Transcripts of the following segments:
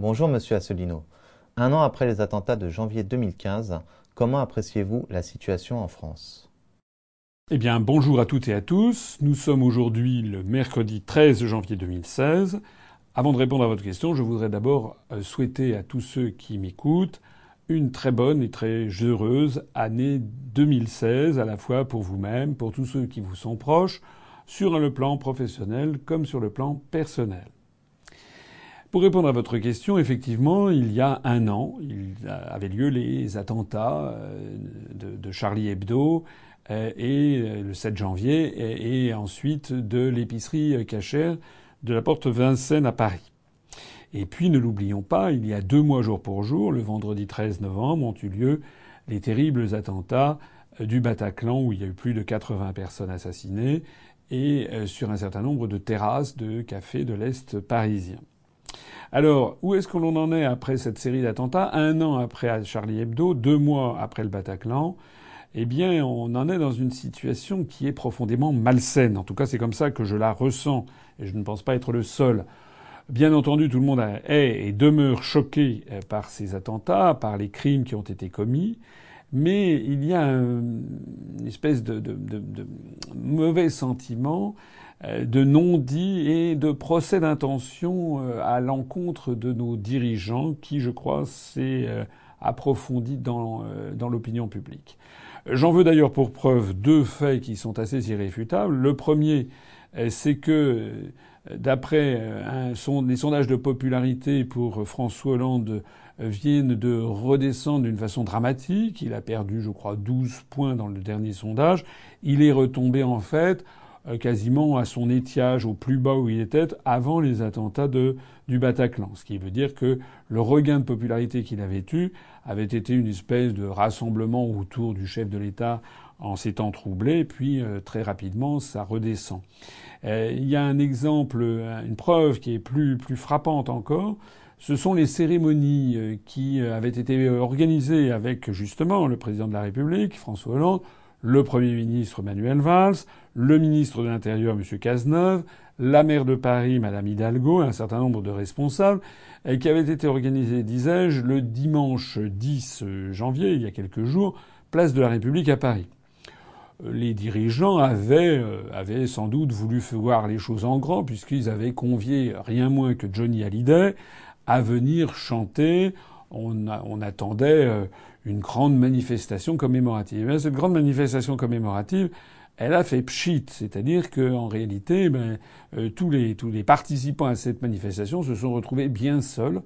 Bonjour Monsieur Asselineau. Un an après les attentats de janvier 2015, comment appréciez-vous la situation en France? Eh bien, bonjour à toutes et à tous. Nous sommes aujourd'hui le mercredi 13 janvier 2016. Avant de répondre à votre question, je voudrais d'abord euh, souhaiter à tous ceux qui m'écoutent une très bonne et très heureuse année 2016, à la fois pour vous-même, pour tous ceux qui vous sont proches, sur le plan professionnel comme sur le plan personnel. Pour répondre à votre question, effectivement, il y a un an, il avait lieu les attentats euh, de, Charlie Hebdo euh, et euh, le 7 janvier et, ensuite de l'épicerie cachère de la porte Vincennes à Paris. Et puis ne l'oublions pas, il y a deux mois jour pour jour, le vendredi 13 novembre, ont eu lieu les terribles attentats du Bataclan où il y a eu plus de 80 personnes assassinées et sur un certain nombre de terrasses de cafés de l'Est parisien. Alors, où est-ce que l'on en est après cette série d'attentats? Un an après Charlie Hebdo, deux mois après le Bataclan, eh bien, on en est dans une situation qui est profondément malsaine. En tout cas, c'est comme ça que je la ressens, et je ne pense pas être le seul. Bien entendu, tout le monde est et demeure choqué euh, par ces attentats, par les crimes qui ont été commis, mais il y a une espèce de, de mauvais sentiment de non-dits et de procès d'intention euh, à l'encontre de nos dirigeants qui, je crois, s'est euh, approfondi dans, dans l'opinion publique. J'en veux d'ailleurs pour preuve deux faits qui sont assez irréfutables. Le premier, c'est que d'après les sondages de popularité pour François Hollande viennent de redescendre d'une façon dramatique. Il a perdu, je crois, 12 points dans le dernier sondage. Il est retombé en fait euh, quasiment à son étiage, au plus bas où il était, avant les attentats de, du Bataclan. Ce qui veut dire que le regain de popularité qu'il avait eu avait été une espèce de rassemblement autour du chef de l'État en s'étant troublé, puis euh, très rapidement ça redescend. Euh, il y a un exemple, une preuve qui est plus, plus frappante encore. Ce sont les cérémonies qui avaient été organisées avec justement le président de la République, François Hollande, le Premier ministre Manuel Valls, le ministre de l'Intérieur M. Cazeneuve, la maire de Paris Mme Hidalgo, un certain nombre de responsables, qui avaient été organisés, disais-je, le dimanche 10 janvier, il y a quelques jours, place de la République à Paris. Les dirigeants avaient, euh, avaient sans doute voulu voir les choses en grand, puisqu'ils avaient convié rien moins que Johnny Hallyday à venir chanter. On, attendait euh, une grande manifestation commémorative. cette grande manifestation commémorative, elle a fait pchit, c'est-à-dire qu'en réalité, ben, euh, tous, les, tous les participants à cette manifestation se sont retrouvés bien seuls.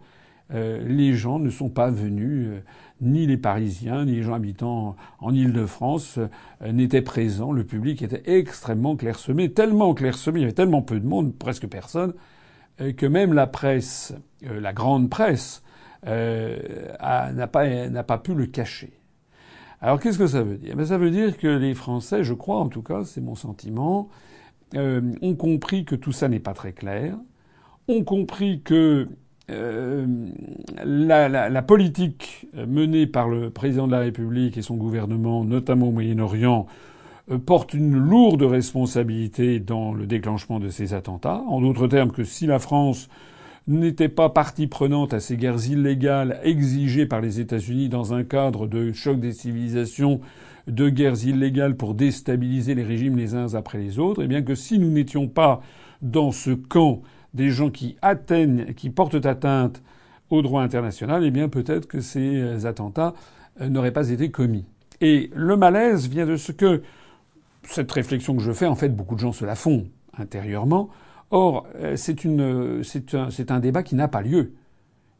Euh, les gens ne sont pas venus, euh, ni les Parisiens, ni les gens habitant en Île-de-France n'étaient présents. Le public était extrêmement clairsemé, tellement clairsemé, il y avait tellement peu de monde, presque personne, que même la presse, la grande presse, euh, n'a pas, pas pu le cacher. Alors qu'est-ce que ça veut dire? Ben, Ça veut dire que les Français, je crois en tout cas, c'est mon sentiment, euh, ont compris que tout ça n'est pas très clair, ont compris que euh, la, la, la, politique menée par le président de la République et son gouvernement, notamment au Moyen-Orient, euh, porte une lourde responsabilité dans le déclenchement de ces attentats. En d'autres termes, que si la France n'était pas partie prenante à ces guerres illégales exigées par les États-Unis dans un cadre de choc des civilisations, de guerres illégales pour déstabiliser les régimes les uns après les autres, et eh bien que si nous n'étions pas dans ce camp des gens qui atteignent, qui portent atteinte au droit international, eh bien peut-être que ces attentats euh, n'auraient pas été commis. Et le malaise vient de ce que cette réflexion que je fais, en fait, beaucoup de gens se la font intérieurement. Or, euh, c'est un, un débat qui n'a pas lieu.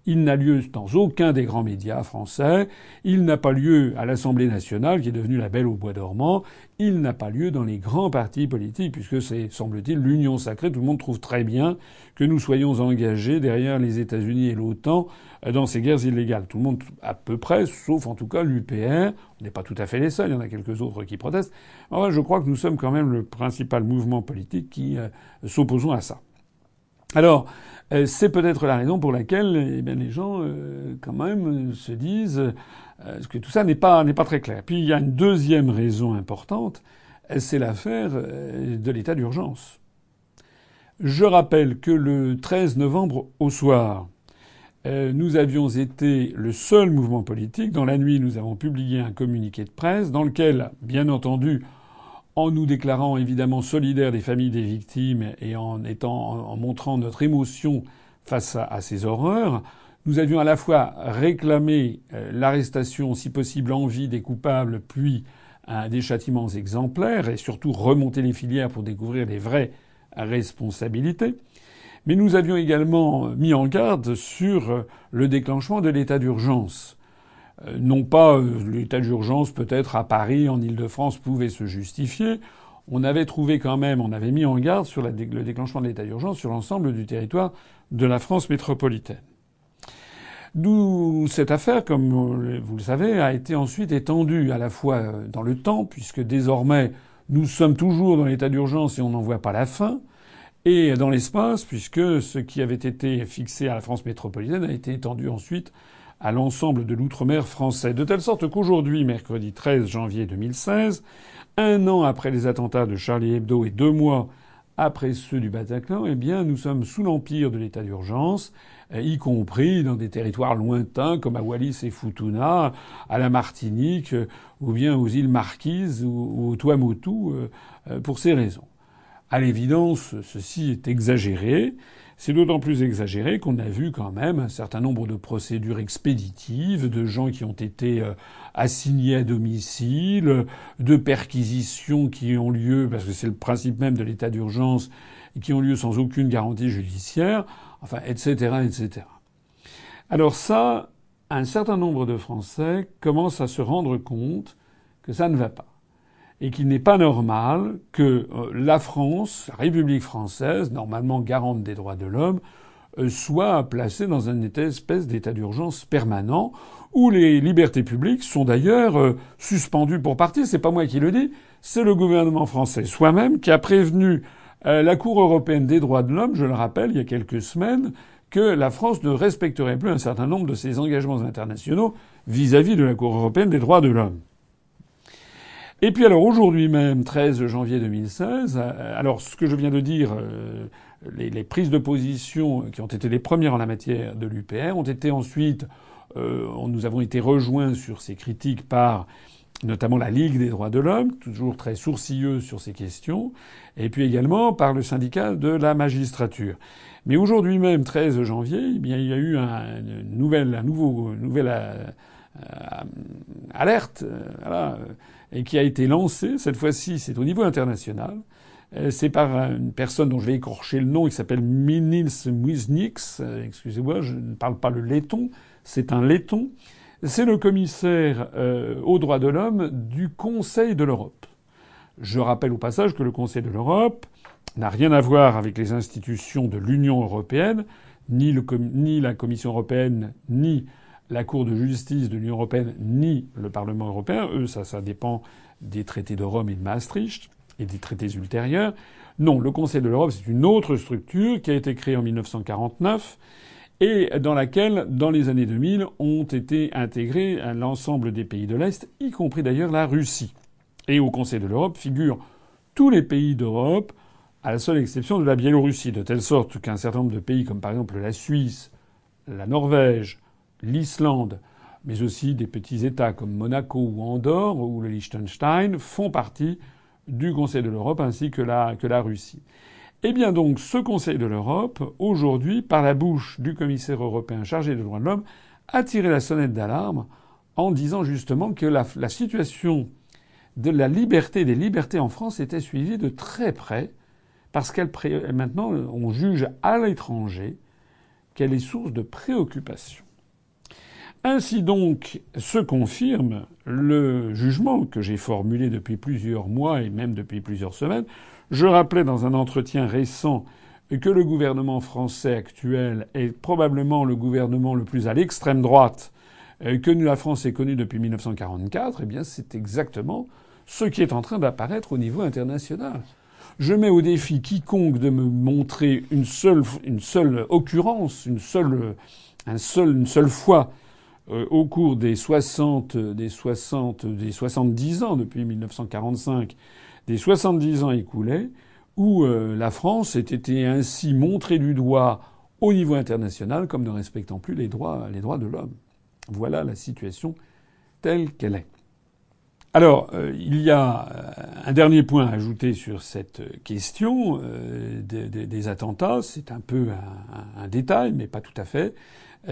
Il n'a lieu dans aucun des grands médias français. Il n'a pas lieu à l'Assemblée nationale, qui est devenue la belle au bois dormant. Il n'a pas lieu dans les grands partis politiques, puisque c'est, semble-t-il, l'union sacrée. Tout le monde trouve très bien que nous soyons engagés derrière les États-Unis et l'OTAN dans ces guerres illégales. Tout le monde, à peu près, sauf en tout cas l'UPR. On n'est pas tout à fait les seuls. Il y en a quelques autres qui protestent. Enfin, je crois que nous sommes quand même le principal mouvement politique qui euh, s'opposons à ça. Alors, euh, c'est peut-être la raison pour laquelle eh bien, les gens, euh, quand même, se disent euh, que tout ça n'est pas, n'est pas très clair? Puis il y a une deuxième raison importante, c'est l'affaire de l'état d'urgence. Je rappelle que le 13 novembre au soir, euh, nous avions été le seul mouvement politique. Dans la nuit, nous avons publié un communiqué de presse dans lequel, bien entendu, en nous déclarant évidemment solidaires des familles des victimes et en étant, en montrant notre émotion face à, ces horreurs, nous avions à la fois réclamé euh, l'arrestation, si possible en vie, des coupables, puis des châtiments exemplaires, et surtout remonter les filières pour découvrir les vraies responsabilités. Mais nous avions également mis en garde sur le déclenchement de l'état d'urgence. Euh, non pas euh, l'état d'urgence peut-être à Paris, en Ile-de-France, pouvait se justifier. On avait trouvé quand même, on avait mis en garde sur le déclenchement de l'état d'urgence sur l'ensemble du territoire de la France métropolitaine. D'où cette affaire, comme vous le savez, a été ensuite étendue à la fois euh, dans le temps, puisque désormais nous sommes toujours dans l'état d'urgence et on n'en voit pas la fin, et dans l'espace, puisque ce qui avait été fixé à la France métropolitaine a été étendu ensuite à l'ensemble de l'outre-mer français. De telle sorte qu'aujourd'hui, mercredi 13 janvier 2016, un an après les attentats de Charlie Hebdo et deux mois après ceux du Bataclan, eh bien, nous sommes sous l'empire de l'état d'urgence, y compris dans des territoires lointains comme à Wallis et Futuna, à la Martinique, ou bien aux îles Marquises ou au Tuamotu, euh, euh, pour ces raisons. À l'évidence, ceci est exagéré. C'est d'autant plus exagéré qu'on a vu quand même un certain nombre de procédures expéditives, de gens qui ont été euh, assignés à domicile, de perquisitions qui ont lieu, parce que c'est le principe même de l'état d'urgence, qui ont lieu sans aucune garantie judiciaire, enfin, etc., etc. Alors ça, un certain nombre de Français commencent à se rendre compte que ça ne va pas et qu'il n'est pas normal que euh, la France, la République française, normalement garante des droits de l'homme, euh, soit placée dans une espèce d'état d'urgence permanent où les libertés publiques sont d'ailleurs euh, suspendues pour partie. C'est pas moi qui le dis, c'est le gouvernement français soi-même qui a prévenu la Cour européenne des droits de l'homme, je le rappelle, il y a quelques semaines, que la France ne respecterait plus un certain nombre de ses engagements internationaux vis à -vis de la Cour européenne des droits de l'homme. Et puis alors aujourd'hui même, 13 janvier 2016, euh, alors ce que je viens de dire, euh, les, prises de position qui ont été les premières en la matière de l'UPR ont été ensuite, euh, nous avons été rejoints sur ces critiques par notamment la Ligue des droits de l'homme, toujours très sourcilleux sur ces questions, et puis également par le syndicat de la magistrature. Mais aujourd'hui même, 13 janvier, eh bien, il y a eu un, une nouvelle, un nouveau, nouvelle alerte, voilà, et qui a été lancé. Cette fois-ci, c'est au niveau international. Euh, c'est par une personne dont je vais écorcher le nom, qui s'appelle Minils Muiznix. Euh, excusez-moi, je ne parle pas le laiton. C'est un laiton. C'est le commissaire euh, aux droits de l'homme du Conseil de l'Europe. Je rappelle au passage que le Conseil de l'Europe n'a rien à voir avec les institutions de l'Union européenne, ni, ni la Commission européenne, ni la Cour de justice de l'Union européenne ni le Parlement européen. Eux, ça, ça dépend des traités de Rome et de Maastricht et des traités ultérieurs. Non, le Conseil de l'Europe, c'est une autre structure qui a été créée en 1949 et dans laquelle, dans les années 2000, ont été intégrés l'ensemble des pays de l'Est, y compris d'ailleurs la Russie. Et au Conseil de l'Europe figurent tous les pays d'Europe, à la seule exception de la Biélorussie, de telle sorte qu'un certain nombre de pays, comme par exemple la Suisse, la Norvège, l'Islande, mais aussi des petits États comme Monaco ou Andorre ou le Liechtenstein font partie du Conseil de l'Europe ainsi que la, Russie. Eh bien donc, ce Conseil de l'Europe, aujourd'hui, par la bouche du commissaire européen chargé des droits de l'homme, a tiré la sonnette d'alarme en disant justement que la, la, situation de la liberté des libertés en France était suivie de très près parce qu'elle maintenant on juge à l'étranger qu'elle est source de préoccupation. Ainsi donc se confirme le jugement que j'ai formulé depuis plusieurs mois et même depuis plusieurs semaines. Je rappelais dans un entretien récent que le gouvernement français actuel est probablement le gouvernement le plus à l'extrême droite euh, que la France ait connu depuis 1944. Eh bien, c'est exactement ce qui est en train d'apparaître au niveau international. Je mets au défi quiconque de me montrer une seule, une seule occurrence, une seule, un seul, une seule fois euh, au cours des 60, des 60, des 70 ans depuis 1945, des 70 ans écoulés, où euh, la France ait été ainsi montrée du doigt au niveau international comme ne respectant plus les droits, les droits de l'homme. Voilà la situation telle qu'elle est. Alors, euh, il y a un dernier point à ajouter sur cette question des, attentats. C'est un peu un, détail, mais pas tout à fait.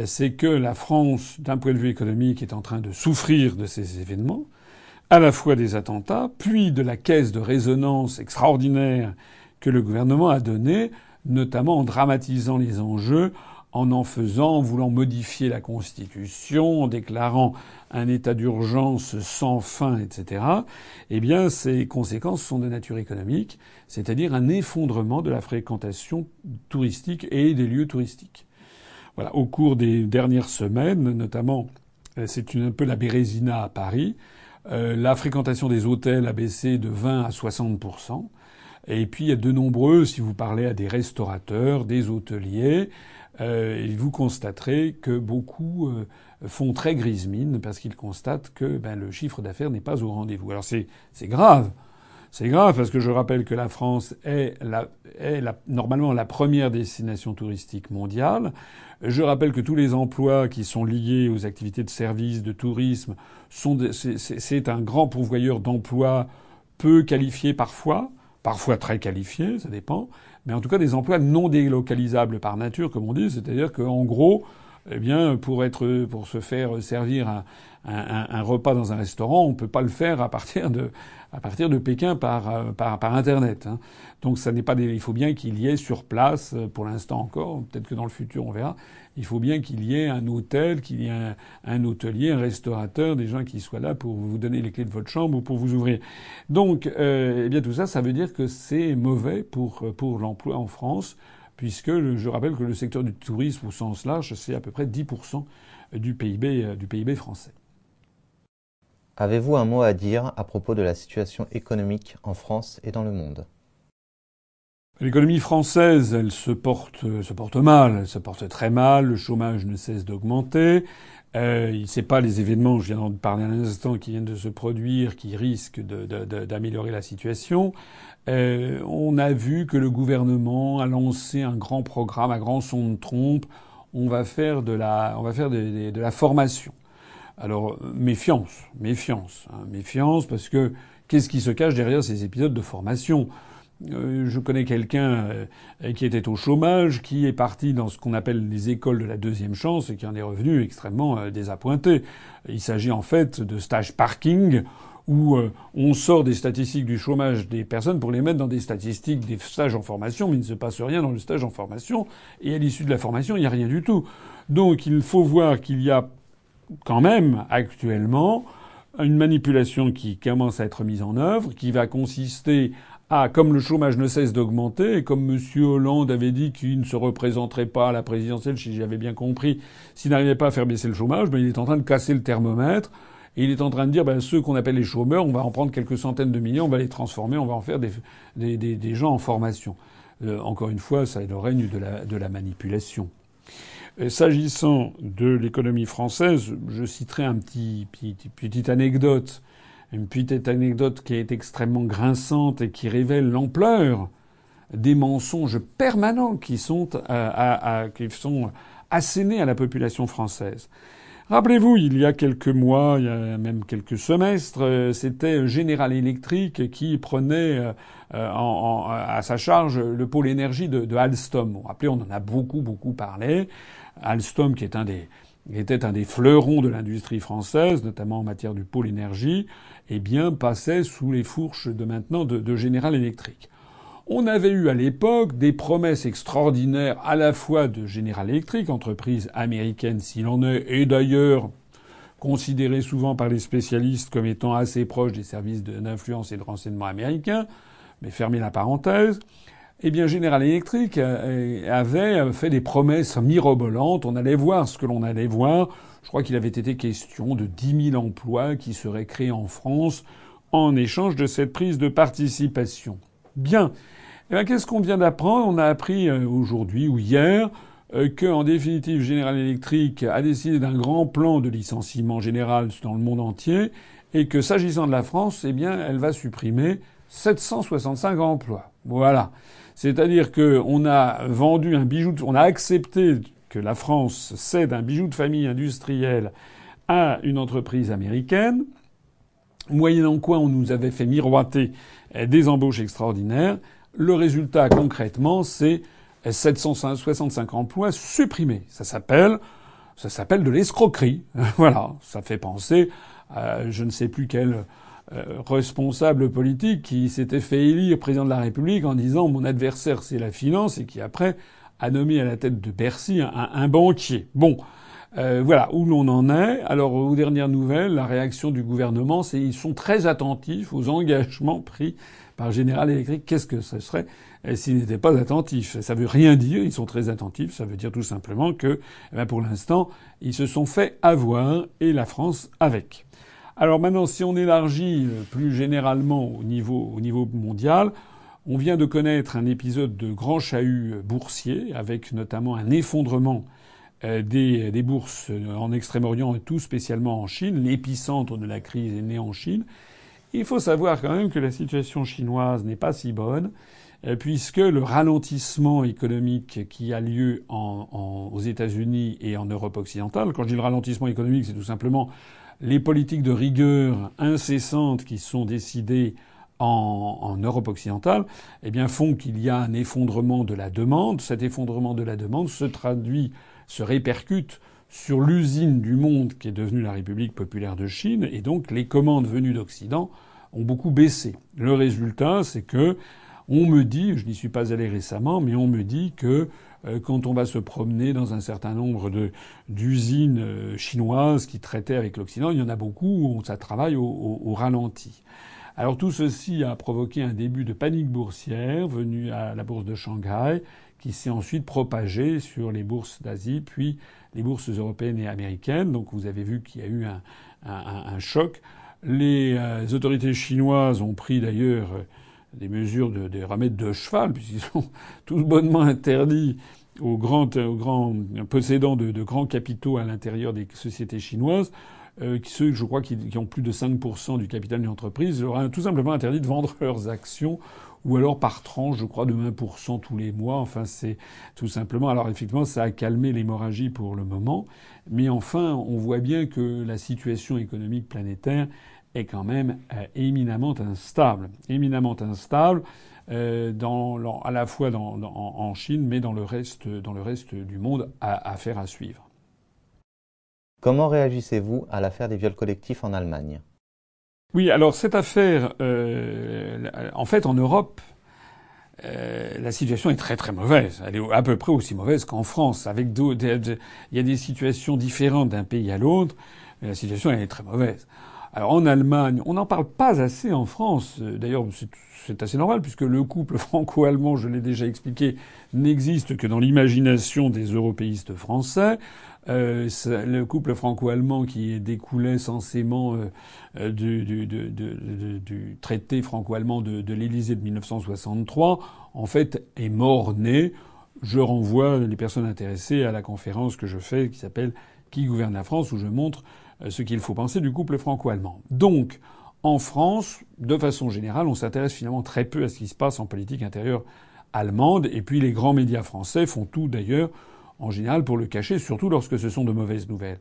C'est que la France, d'un point de vue économique, est en train de souffrir de ces événements, à la fois des attentats, puis de la caisse de résonance extraordinaire que le gouvernement a donnée, notamment en dramatisant les enjeux, en en faisant, en voulant modifier la Constitution, en déclarant un état d'urgence sans fin, etc., eh bien, ces conséquences sont de nature économique, c'est-à-dire un effondrement de la fréquentation touristique et des lieux touristiques. Voilà. Au cours des dernières semaines, notamment, euh, c'est un peu la Bérésina à Paris, euh, la fréquentation des hôtels a baissé de 20 à 60% et puis il y a de nombreux, si vous parlez à des restaurateurs, des hôteliers, euh, vous constaterez que beaucoup font très grise mine parce qu'ils constatent que ben, le chiffre d'affaires n'est pas au rendez-vous. Alors c'est grave. C'est grave parce que je rappelle que la France est, la, est la, normalement la première destination touristique mondiale. Je rappelle que tous les emplois qui sont liés aux activités de service, de tourisme, sont c'est un grand pourvoyeur d'emplois peu qualifiés parfois parfois très qualifiés, ça dépend, mais en tout cas des emplois non délocalisables par nature, comme on dit, c'est-à-dire qu'en gros, eh bien, pour être, pour se faire servir un, un, repas dans un restaurant, on peut pas le faire à partir de, à partir de Pékin par, euh, par, par Internet. Hein. Donc ça n'est pas des, il faut bien qu'il y ait sur place, euh, pour l'instant encore, peut-être que dans le futur on verra, il faut bien qu'il y ait un hôtel, qu'il y ait un, hôtelier, un restaurateur, des gens qui soient là pour vous donner les clés de votre chambre ou pour vous ouvrir. Donc, euh, eh bien tout ça, ça veut dire que c'est mauvais pour, pour l'emploi en France, puisque je rappelle que le secteur du tourisme au sens large, c'est à peu près 10% du PIB, du PIB français. Avez-vous un mot à dire à propos de la situation économique en France et dans le monde? L'économie française, elle se porte, se porte mal, elle se porte très mal, le chômage ne cesse d'augmenter. Euh, c'est pas les événements, je viens de parler un instant, qui viennent de se produire, qui risquent d'améliorer la situation. Euh, on a vu que le gouvernement a lancé un grand programme, un grand son de trompe. On va faire de la formation. Alors méfiance, méfiance, hein, méfiance, parce que qu'est-ce qui se cache derrière ces épisodes de formation? Euh, je connais quelqu'un euh, qui était au chômage, qui est parti dans ce qu'on appelle les écoles de la deuxième chance et qui en est revenu extrêmement euh, désappointé. Il s'agit en fait de stage parking où on sort des statistiques du chômage des personnes pour les mettre dans des statistiques des stages en formation, mais il ne se passe rien dans le stage en formation, et à l'issue de la formation, il n'y a rien du tout. Donc il faut voir qu'il y a quand même actuellement une manipulation qui commence à être mise en œuvre, qui va consister à, comme le chômage ne cesse d'augmenter, et comme M. Hollande avait dit qu'il ne se représenterait pas à la présidentielle, si j'avais bien compris, s'il n'arrivait pas à faire baisser le chômage, ben il est en train de casser le thermomètre. Et il est en train de dire, ben, ceux qu'on appelle les chômeurs, on va en prendre quelques centaines de millions, on va les transformer, on va en faire des, des, des, gens en formation. Euh, encore une fois, ça est le règne de la, de la manipulation. S'agissant de l'économie française, je citerai un petit, petit, petite anecdote, une petite anecdote qui est extrêmement grinçante et qui révèle l'ampleur des mensonges permanents qui sont, à, qui sont assénés à la population française. Rappelez-vous, il y a quelques mois, il y a même quelques semestres, c'était General Electric qui prenait euh, à sa charge le pôle énergie de, de Alstom. Rappelez, on en a beaucoup, beaucoup parlé. Alstom, qui était un des fleurons de l'industrie française, notamment en matière du pôle énergie, eh bien, passait sous les fourches de maintenant de, de General Electric. On avait eu à l'époque des promesses extraordinaires à la fois de General Electric, entreprise américaine s'il en est, et d'ailleurs considérée souvent par les spécialistes comme étant assez proche des services d'influence et de renseignement américains, mais fermez la parenthèse, eh bien, General Electric euh, avait fait des promesses mirobolantes. On allait voir ce que l'on allait voir. Je crois qu'il avait été question de 10 000 emplois qui seraient créés en France en échange de cette prise de participation. Bien. Eh bien, qu'est-ce qu'on vient d'apprendre? On a appris euh, aujourd'hui ou hier euh, que, en définitive, General Electric a décidé d'un grand plan de licenciement général dans le monde entier et que, s'agissant de la France, eh bien, elle va supprimer 765 emplois. Voilà. C'est-à-dire qu'on a vendu un bijou, on a accepté que la France cède un bijou de famille industriel à une entreprise américaine, moyennant quoi on nous avait fait miroiter des embauches extraordinaires. Le résultat concrètement, c'est 765 emplois supprimés. Ça s'appelle, ça s'appelle de l'escroquerie. voilà. Ça fait penser à je ne sais plus quel euh, responsable politique qui s'était fait élire président de la République en disant mon adversaire c'est la finance et qui après a nommé à la tête de Bercy un, banquier. Bon. Euh, voilà où l'on en est. Alors aux dernières nouvelles, la réaction du gouvernement, c'est ils sont très attentifs aux engagements pris par General Electric. Qu'est-ce que ce serait euh, s'ils n'étaient pas attentifs? Ça veut rien dire. Ils sont très attentifs. Ça veut dire tout simplement que, eh ben, pour l'instant, ils se sont fait avoir et la France avec. Alors maintenant, si on élargit euh, plus généralement au niveau, au niveau mondial, on vient de connaître un épisode de grand chahut boursier, avec notamment un effondrement euh, des, bourses en Extrême-Orient et tout spécialement en Chine. L'épicentre de la crise est né en Chine. Il faut savoir quand même que la situation chinoise n'est pas si bonne, euh, puisque le ralentissement économique qui a lieu aux États-Unis et en Europe occidentale, quand je dis le ralentissement économique, c'est tout simplement les politiques de rigueur incessantes qui sont décidées en, Europe occidentale, eh bien, font qu'il y a un effondrement de la demande. Cet effondrement de la demande se traduit, se répercute sur l'usine du monde qui est devenue la République populaire de Chine, et donc les commandes venues d'Occident ont beaucoup baissé. Le résultat, c'est que on me dit, je n'y suis pas allé récemment, mais on me dit que quand on va se promener dans un certain nombre d'usines euh, chinoises qui traitaient avec l'Occident, il y en a beaucoup où ça travaille au, ralenti. Alors tout ceci a provoqué un début de panique boursière venu à la bourse de Shanghai, qui s'est ensuite propagé sur les bourses d'Asie, puis les bourses européennes et américaines. Donc vous avez vu qu'il y a eu un, choc. Les euh, autorités chinoises ont pris d'ailleurs des mesures de, des de cheval, puisqu'ils sont tous bonnement interdits aux grands, aux grands possédants de, de, grands capitaux à l'intérieur des sociétés chinoises, euh, ceux, je crois, qui, qui, ont plus de 5% du capital d'une entreprise, leur a tout simplement interdit de vendre leurs actions, ou alors par tranche, je crois, de 1% tous les mois. Enfin, c'est tout simplement. Alors, effectivement, ça a calmé l'hémorragie pour le moment, mais enfin, on voit bien que la situation économique planétaire est quand même euh, éminemment instable, éminemment instable. Euh, dans, à la fois dans, en Chine, mais dans le reste, dans le reste du monde, à, à faire à suivre. Comment réagissez-vous à l'affaire des viols collectifs en Allemagne? Oui, alors cette affaire, euh, en fait, en Europe, euh, la situation est très très mauvaise. Elle est à peu près aussi mauvaise qu'en France. Avec il y a des situations différentes d'un pays à l'autre, mais la situation elle est très mauvaise. Alors en Allemagne, on n'en parle pas assez en France. D'ailleurs, c'est assez normal puisque le couple franco-allemand, je l'ai déjà expliqué, n'existe que dans l'imagination des européistes français. Euh, le couple franco-allemand qui découlait censément euh, euh du, traité franco-allemand de, de l'Élysée de 1963, en fait, est mort-né. Je renvoie les personnes intéressées à la conférence que je fais qui s'appelle Qui gouverne la France, où je montre euh, ce qu'il faut penser du couple franco-allemand. Donc, en France, de façon générale, on s'intéresse finalement très peu à ce qui se passe en politique intérieure allemande, et puis les grands médias français font tout d'ailleurs en général pour le cacher, surtout lorsque ce sont de mauvaises nouvelles.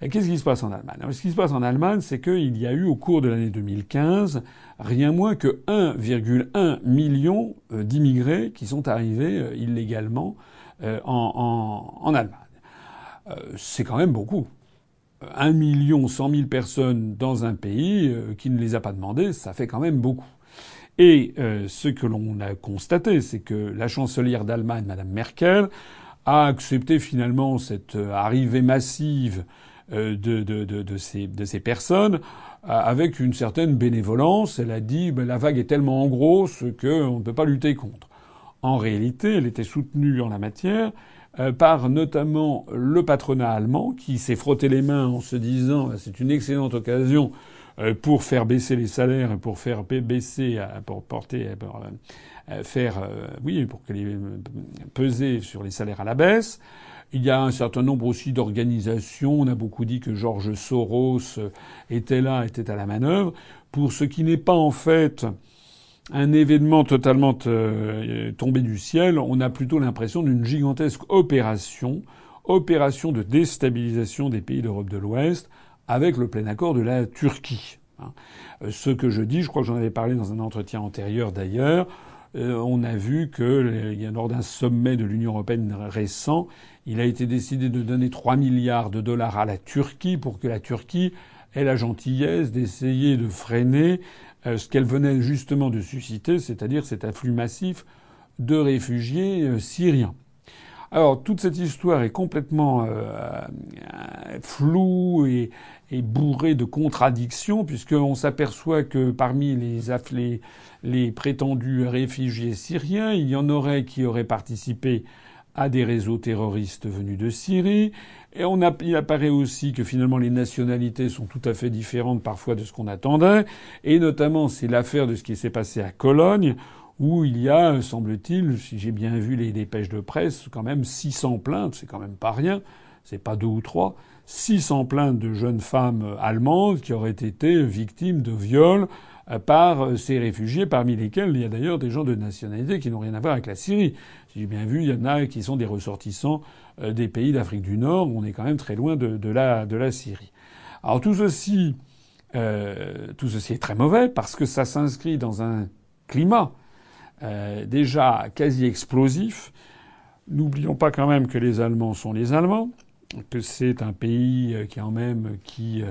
Qu'est-ce qui se passe en Allemagne? Ce qui se passe en Allemagne, c'est qu'il y a eu au cours de l'année 2015 rien moins que 1,1 million euh, d'immigrés qui sont arrivés euh, illégalement en, en Allemagne. C'est quand même beaucoup un million cent mille personnes dans un pays euh, qui ne les a pas demandées, ça fait quand même beaucoup. Et euh, ce que l'on a constaté, c'est que la chancelière d'Allemagne, Madame Merkel, a accepté finalement cette euh, arrivée massive de, de, de, de, ces, ces personnes avec une certaine bénévolence. Elle a dit ben, la vague est tellement grosse qu'on ne peut pas lutter contre. En réalité, elle était soutenue en la matière euh, par notamment le patronat allemand qui s'est frotté les mains en se disant bah, c'est une excellente occasion euh, pour faire baisser les salaires, pour faire baisser, euh, pour porter, faire, oui, pour que les, peser sur les salaires à la baisse. Il y a un certain nombre aussi d'organisations. On a beaucoup dit que Georges Soros était là, était à la manœuvre. Pour ce qui n'est pas en fait un événement totalement euh, tombé du ciel. On a plutôt l'impression d'une gigantesque opération, opération de déstabilisation des pays d'Europe de l'Ouest, avec le plein accord de la Turquie. Hein. Euh, ce que je dis, je crois que j'en avais parlé dans un entretien antérieur d'ailleurs, euh, on a vu que lors d'un sommet de l'Union européenne récent, il a été décidé de donner 3 milliards de dollars à la Turquie pour que la Turquie ait la gentillesse d'essayer de freiner ce qu'elle venait justement de susciter, c'est-à-dire cet afflux massif de réfugiés euh, syriens. Alors toute cette histoire est complètement floue et, bourrée de contradictions, puisqu'on s'aperçoit que parmi les, les, les prétendus réfugiés syriens, il y en aurait qui auraient participé à des réseaux terroristes venus de Syrie. Et on il apparaît aussi que finalement les nationalités sont tout à fait différentes parfois de ce qu'on attendait. Et notamment, c'est l'affaire de ce qui s'est passé à Cologne, où il y a, semble-t-il, si j'ai bien vu les dépêches de presse, quand même 600 plaintes, c'est quand même pas rien, c'est pas deux ou trois, 600 plaintes de jeunes femmes allemandes qui auraient été victimes de viols euh, par euh, ces réfugiés, parmi lesquels il y a d'ailleurs des gens de nationalité qui n'ont rien à voir avec la Syrie. Si j'ai bien vu, il y en a qui sont des ressortissants euh, des pays d'Afrique du Nord. On est quand même très loin de, la, de la Syrie. Alors tout ceci, tout ceci est très mauvais parce que ça s'inscrit dans un climat déjà quasi explosif. N'oublions pas quand même que les Allemands sont les Allemands, que c'est un pays qui en même qui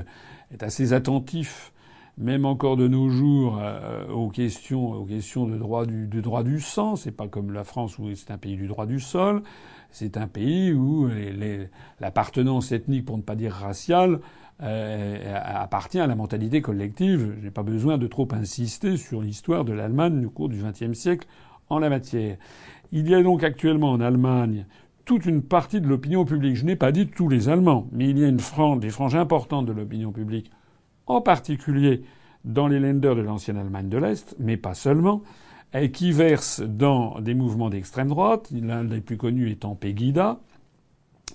est assez attentif même encore de nos jours, euh, aux questions, aux questions de droit du, de droit du sang. C'est pas comme la France où c'est un pays du droit du sol. C'est un pays où l'appartenance ethnique, pour ne pas dire raciale, euh, appartient à la mentalité collective. J'ai pas besoin de trop insister sur l'histoire de l'Allemagne au cours du XXe siècle en la matière. Il y a donc actuellement en Allemagne toute une partie de l'opinion publique. Je n'ai pas dit tous les Allemands, mais il y a une frange, des franges importantes de l'opinion publique en particulier dans les lenders de l'ancienne Allemagne de l'Est, mais pas seulement, et qui versent dans des mouvements d'extrême droite, l'un des plus connus étant Pegida,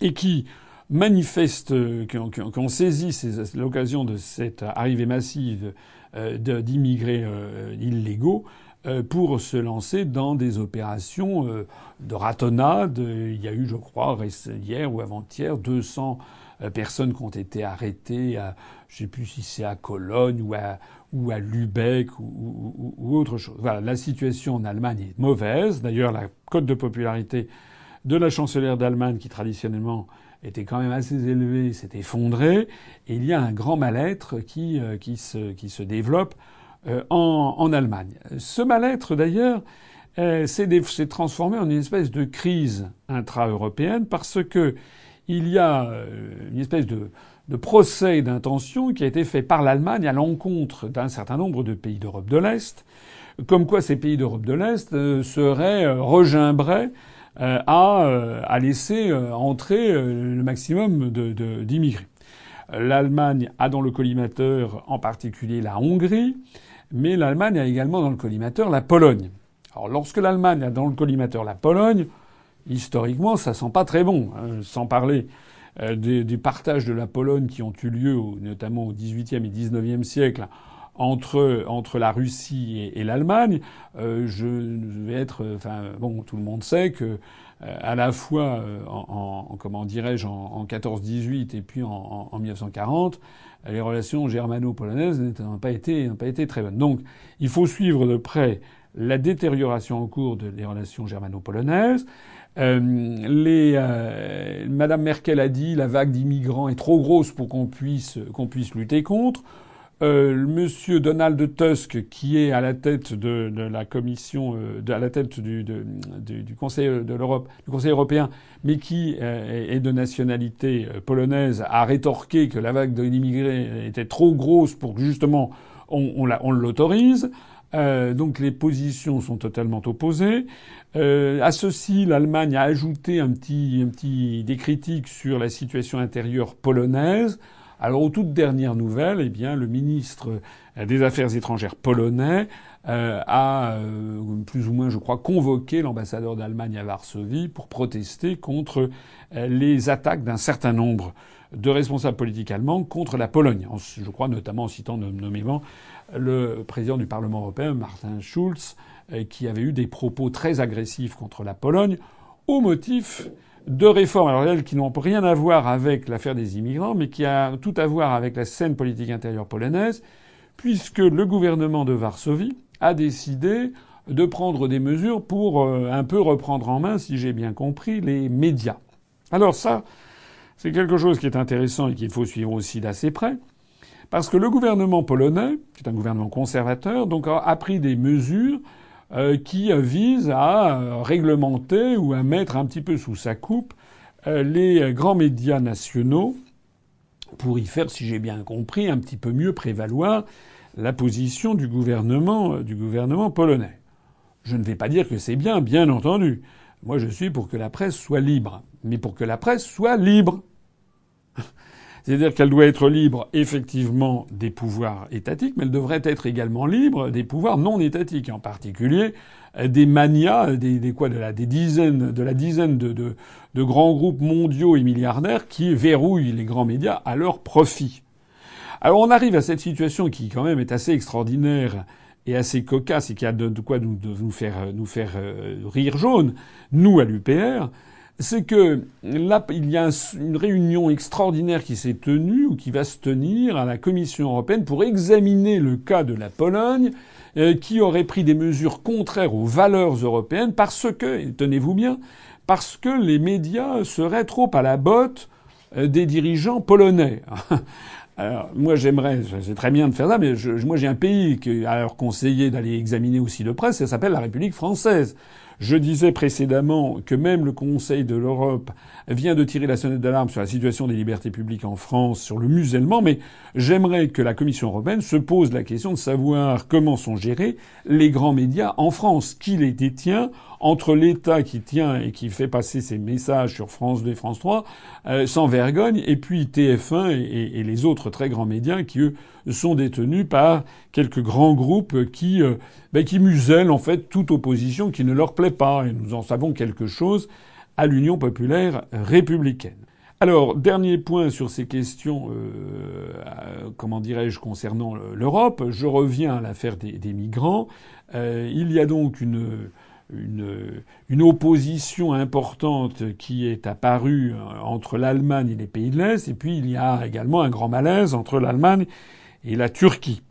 et qui manifestent, qui ont, saisi l'occasion de cette arrivée massive euh, d'immigrés euh, illégaux euh, pour se lancer dans des opérations de ratonnade. Il y a eu, je crois, hier ou avant-hier, 200 personnes qui ont été arrêtées je sais plus si c'est à Cologne ou à, ou à Lübeck ou, ou, autre chose. Voilà, la situation en Allemagne est mauvaise. D'ailleurs, la cote de popularité de la chancelière d'Allemagne, qui traditionnellement était quand même assez élevée, s'est effondrée. Et il y a un grand mal-être qui, euh, qui, se, qui se développe euh, en, en, Allemagne. Ce mal-être, d'ailleurs, euh, s'est transformé en une espèce de crise intra-européenne parce que il y a une espèce de de procès d'intention qui a été fait par l'Allemagne à l'encontre d'un certain nombre de pays d'Europe de l'Est, comme quoi ces pays d'Europe de l'Est euh, seraient euh, regimbrés euh, à, laisser entrer le maximum d'immigrés. L'Allemagne a dans le collimateur en particulier la Hongrie, mais l'Allemagne a également dans le collimateur la Pologne. Alors lorsque l'Allemagne a dans le collimateur la Pologne, historiquement ça sent pas très bon, hein, sans parler euh, des, partages de la Pologne qui ont eu lieu, notamment au XVIIIe et XIXe siècle, entre entre la Russie et, l'Allemagne, euh, je vais être, enfin bon, tout le monde sait que euh, à la fois en, en, comment dirais-je en, en 14-18 et puis en, en, 1940, les relations germano-polonaises n'ont pas été n'ont pas été très bonnes. Donc il faut suivre de près la détérioration en cours des relations germano-polonaises. Euh, les, euh, Madame Merkel a dit la vague d'immigrants est trop grosse pour qu'on puisse qu'on puisse lutter contre. Euh, Monsieur Donald Tusk, qui est à la tête de, de la commission, euh, à la tête du, de, du Conseil de l'Europe, du Conseil européen, mais qui euh, est de nationalité polonaise, a rétorqué que la vague d'immigrés était trop grosse pour que justement on l'autorise. Euh, donc les positions sont totalement opposées. Euh, à ceci, l'Allemagne a ajouté un petit, un petit des critiques sur la situation intérieure polonaise. Alors aux toutes dernières nouvelles, eh bien le ministre des Affaires étrangères polonais euh, a euh, plus ou moins, je crois, convoqué l'ambassadeur d'Allemagne à Varsovie pour protester contre les attaques d'un certain nombre de responsables politiques allemands contre la Pologne. Je crois notamment en citant nommément le président du Parlement européen, Martin Schulz, euh, qui avait eu des propos très agressifs contre la Pologne au motif de réformes, alors elles qui n'ont rien à voir avec l'affaire des immigrants, mais qui a tout à voir avec la scène politique intérieure polonaise, puisque le gouvernement de Varsovie a décidé de prendre des mesures pour euh, un peu reprendre en main, si j'ai bien compris, les médias. Alors ça, c'est quelque chose qui est intéressant et qu'il faut suivre aussi d'assez près, parce que le gouvernement polonais, qui est un gouvernement conservateur, donc a pris des mesures euh, qui visent à euh, réglementer ou à mettre un petit peu sous sa coupe euh, les grands médias nationaux pour y faire, si j'ai bien compris, un petit peu mieux prévaloir la position du gouvernement, du gouvernement polonais. Je ne vais pas dire que c'est bien, bien entendu. Moi, je suis pour que la presse soit libre. Mais pour que la presse soit libre. C'est-à-dire qu'elle doit être libre, effectivement, des pouvoirs étatiques, mais elle devrait être également libre des pouvoirs non étatiques, en particulier euh, des manias, des, quoi, de la, des dizaines, de la dizaine de, de, grands groupes mondiaux et milliardaires qui verrouillent les grands médias à leur profit. Alors on arrive à cette situation qui quand même est assez extraordinaire et assez cocasse et qui a de, quoi nous, nous faire, nous faire euh, rire jaune, nous à l'UPR, c'est que là, il y a une réunion extraordinaire qui s'est tenue ou qui va se tenir à la Commission européenne pour examiner le cas de la Pologne, euh, qui aurait pris des mesures contraires aux valeurs européennes parce que, tenez-vous bien, parce que les médias seraient trop à la botte euh, des dirigeants polonais. Alors, moi, j'aimerais, c'est très bien de faire ça, mais moi, j'ai un pays qui a leur conseillé d'aller examiner aussi de près, ça s'appelle la République française. Je disais précédemment que même le Conseil de l'Europe vient de tirer la sonnette d'alarme sur la situation des libertés publiques en France, sur le musellement, mais j'aimerais que la Commission européenne se pose la question de savoir comment sont gérés les grands médias en France, qui les détient entre l'État qui tient et qui fait passer ses messages sur France 2 et France 3 euh, sans vergogne, et puis TF1 et, les autres très grands médias qui, eux, sont détenus par quelques grands groupes qui, euh, ben, qui musellent en fait toute opposition qui ne leur plaît pas. Et nous en savons quelque chose à l'Union populaire républicaine. Alors, dernier point sur ces questions, euh, comment dirais-je, concernant l'Europe. Je reviens à l'affaire des, des migrants. il y a donc une une, une, opposition importante qui est apparue euh, entre l'Allemagne et les pays de l'Est, et puis il y a également un grand malaise entre l'Allemagne et la Turquie.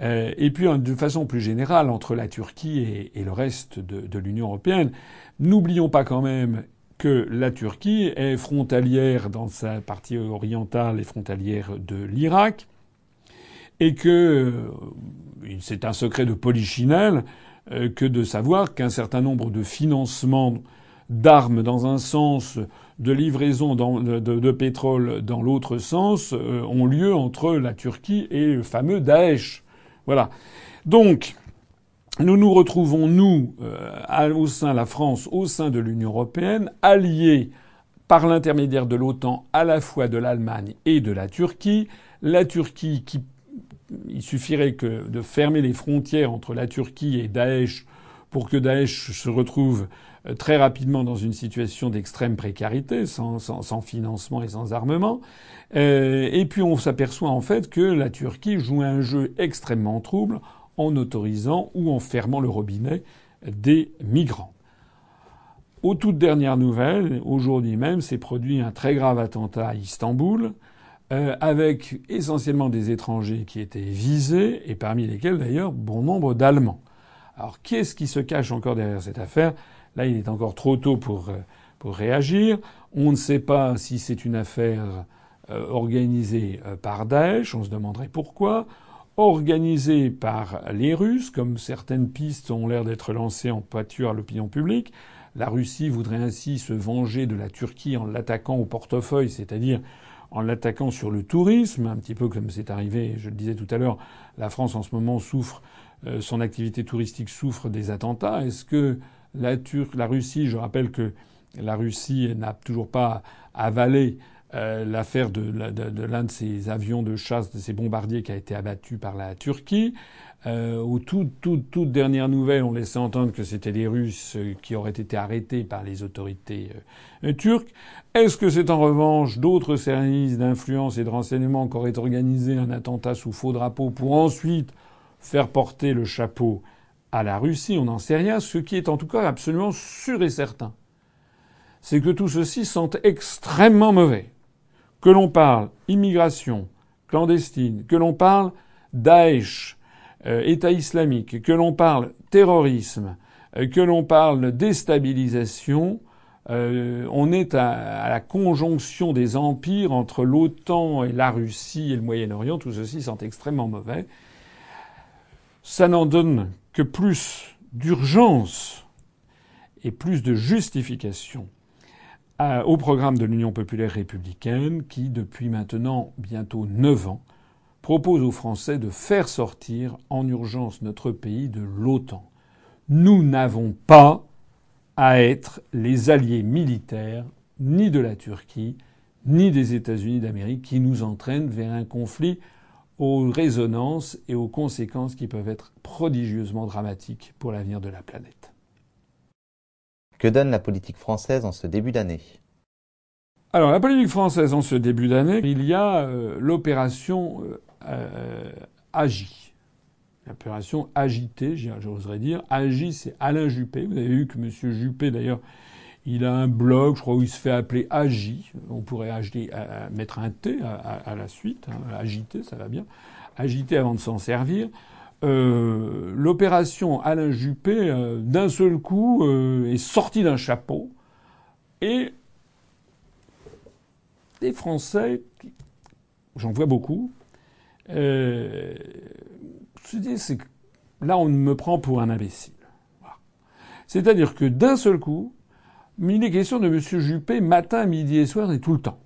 Euh, et puis de façon plus générale entre la Turquie et, le reste de, de l'Union européenne. N'oublions pas quand même que la Turquie est frontalière dans sa partie orientale et frontalière de l'Irak, et que euh, c'est un secret de polichinelle euh, que de savoir qu'un certain nombre de financements d'armes dans un sens, de livraison de, pétrole dans l'autre sens, euh, ont lieu entre la Turquie et le fameux Daesh. Voilà. Donc, nous nous retrouvons, nous, euh, au sein de la France, au sein de l'Union européenne, alliés par l'intermédiaire de l'OTAN à la fois de l'Allemagne et de la Turquie. La Turquie qui il suffirait que de fermer les frontières entre la Turquie et Daesh pour que Daesh se retrouve très rapidement dans une situation d'extrême précarité, sans, financement et sans armement. Euh, et puis on s'aperçoit en fait que la Turquie joue un jeu extrêmement trouble en autorisant ou en fermant le robinet des migrants. Aux toutes dernières nouvelles, aujourd'hui même, s'est produit un très grave attentat à Istanbul, euh, avec essentiellement des étrangers qui étaient visés, et parmi lesquels d'ailleurs bon nombre d'Allemands. Alors qu'est-ce qui se cache encore derrière cette affaire? Là, il est encore trop tôt pour, euh, pour réagir. On ne sait pas si c'est une affaire euh, organisée par Daesh, on se demanderait pourquoi. Organisée par les Russes, comme certaines pistes ont l'air d'être lancées en pâture à l'opinion publique. La Russie voudrait ainsi se venger de la Turquie en l'attaquant au portefeuille, c'est-à-dire en l'attaquant sur le tourisme, un petit peu comme c'est arrivé, je le disais tout à l'heure, la France en ce moment souffre, euh, son activité touristique souffre des attentats. Est-ce que la, la Russie, je rappelle que la Russie n'a toujours pas avalé euh, l'affaire de, l'un de, ses avions de chasse, de ses bombardiers qui a été abattu par la Turquie. Euh, aux toutes, toutes, on laissait entendre que c'était les Russes euh, qui auraient été arrêtés par les autorités euh, turques. Est-ce que c'est en revanche d'autres services d'influence et de renseignement qui auraient organisé un attentat sous faux drapeau pour ensuite faire porter le chapeau à la Russie On n'en sait rien. Ce qui est en tout cas absolument sûr et certain, c'est que tout ceci sent extrêmement mauvais. Que l'on parle immigration clandestine, que l'on parle Daesh, euh, État islamique, que l'on parle terrorisme, euh, que l'on parle déstabilisation, euh, on est à, la conjonction des empires entre l'OTAN et la Russie et le Moyen-Orient. Tout ceci sent extrêmement mauvais. Ça n'en donne que plus d'urgence et plus de justification au programme de l'Union populaire républicaine qui, depuis maintenant bientôt neuf ans, propose aux Français de faire sortir en urgence notre pays de l'OTAN. Nous n'avons pas à être les alliés militaires ni de la Turquie, ni des États-Unis d'Amérique qui nous entraînent vers un conflit aux résonances et aux conséquences qui peuvent être prodigieusement dramatiques pour l'avenir de la planète. Que donne la politique française en ce début d'année? Alors la politique française en ce début d'année, il y a euh, l'opération euh, euh, Agi. L'opération agitée, j'oserais dire. Agi, c'est Alain Juppé. Vous avez vu que M. Juppé, d'ailleurs, il a un blog, je crois, où il se fait appeler Agi. On pourrait mettre un T à, la suite. Hein. Agité, ça va bien. Agité avant de s'en servir. Euh, l'opération Alain Juppé, euh, d'un seul coup, est sortie d'un chapeau. Et les Français, j'en vois beaucoup, euh, je dis, c'est que là, on me prend pour un imbécile. C'est-à-dire que d'un seul coup, il est question de M. Juppé matin, midi et soir et tout le temps.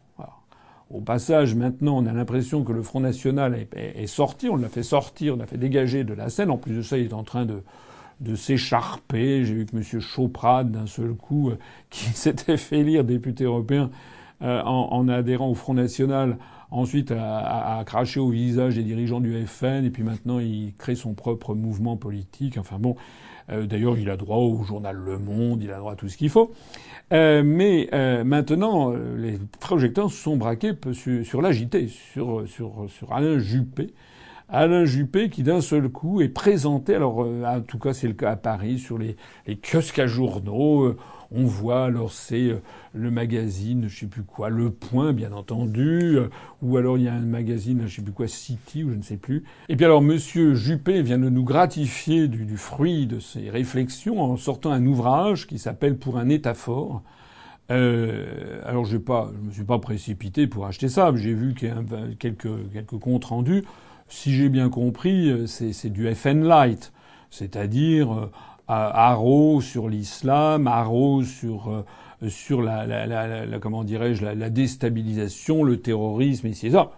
Au passage, maintenant, on a l'impression que le Front National est, sorti. On l'a fait sortir, on l'a fait dégager de la scène. En plus de ça, il est en train de, s'écharper. J'ai vu que M. Choprade, d'un seul coup, euh, qui s'était fait lire député européen euh, en, adhérant au Front National, ensuite à, cracher au visage des dirigeants du FN, et puis maintenant il crée son propre mouvement politique. Enfin bon, euh, d'ailleurs il a droit au journal Le Monde, il a droit à tout ce qu'il faut. Euh, mais euh, maintenant, les projecteurs sont braqués sur, l'agité, sur Alain Juppé. Alain Juppé qui d'un seul coup est présenté, alors en tout cas c'est le cas à Paris, sur les, les kiosques à journaux, on voit alors c'est euh, le magazine, je sais plus quoi, Le Point, bien entendu, euh, ou alors il y a un magazine, je sais plus quoi, City, ou je ne sais plus. Et puis alors Monsieur Juppé vient de nous gratifier du, fruit de ses réflexions en sortant un ouvrage qui s'appelle Pour un État fort. Euh, alors je pas, je me suis pas précipité pour acheter ça. J'ai vu qu'il y a quelques quelques comptes rendus. Si j'ai bien compris, c'est du FN Light, c'est-à-dire Haro sur l'islam, Haro sur euh, sur la, la, la, comment dirais-je la, déstabilisation, le terrorisme et ça.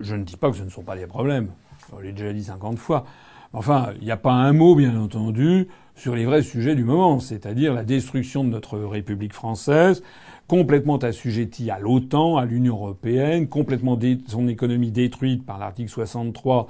Je ne dis pas que ce ne sont pas des problèmes. On l'a déjà dit cinquante fois. Enfin, il n'y a pas un mot, bien entendu, sur les vrais sujets du moment, c'est-à-dire la destruction de notre République française, complètement assujettie à l'OTAN, à l'Union européenne, complètement son économie détruite par l'article 63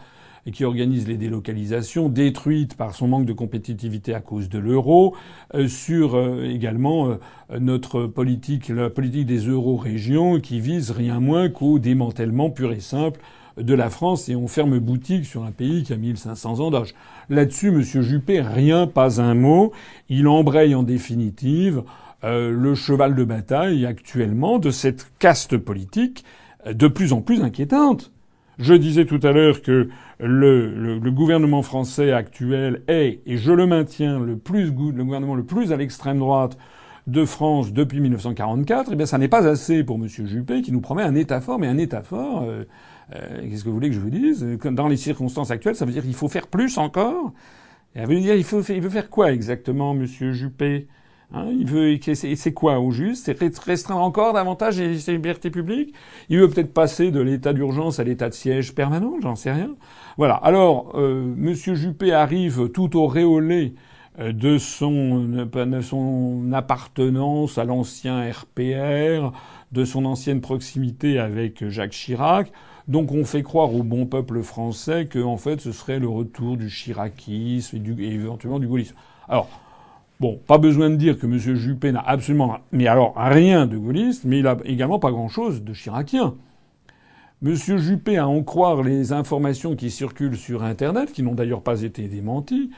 et qui organise les délocalisations, détruites par son manque de compétitivité à cause de l'euro, euh, sur euh, également euh, notre politique, la politique des euro-régions, qui vise rien moins qu'au démantèlement pur et simple de la France et on ferme boutique sur un pays qui a 1500 ans d'âge. Là-dessus, M. Juppé, rien, pas un mot. Il embraye en définitive le cheval de bataille actuellement de cette caste politique de plus en plus inquiétante. Je disais tout à l'heure que le, gouvernement français actuel est, et je le maintiens, le, gouvernement le plus à l'extrême droite de France depuis 1944, eh bien, ça n'est pas assez pour M. Juppé qui nous promet un État fort, mais un État fort, euh, euh, qu'est-ce que vous voulez que je vous dise? Dans les circonstances actuelles, ça veut dire qu'il faut faire plus encore? Et ça veut dire il veut faire quoi exactement, M. Juppé? Hein, il veut, c'est quoi au juste? C'est restreindre encore davantage les libertés publiques? Il veut peut-être passer de l'état d'urgence à l'état de siège permanent, j'en sais rien. Voilà. Alors, euh, Monsieur Juppé arrive tout au réolé euh, de son, de son appartenance à l'ancien RPR, de son ancienne proximité avec Jacques Chirac, Donc on fait croire au bon peuple français que en fait ce serait le retour du chiracisme et, du, et éventuellement du gaullisme. Alors Bon, pas besoin de dire que M. Juppé n'a absolument, mais alors rien de gaulliste, mais il a également pas grand-chose de chiracien. M. Juppé, à en croire les informations qui circulent sur Internet, qui n'ont d'ailleurs pas été démenties,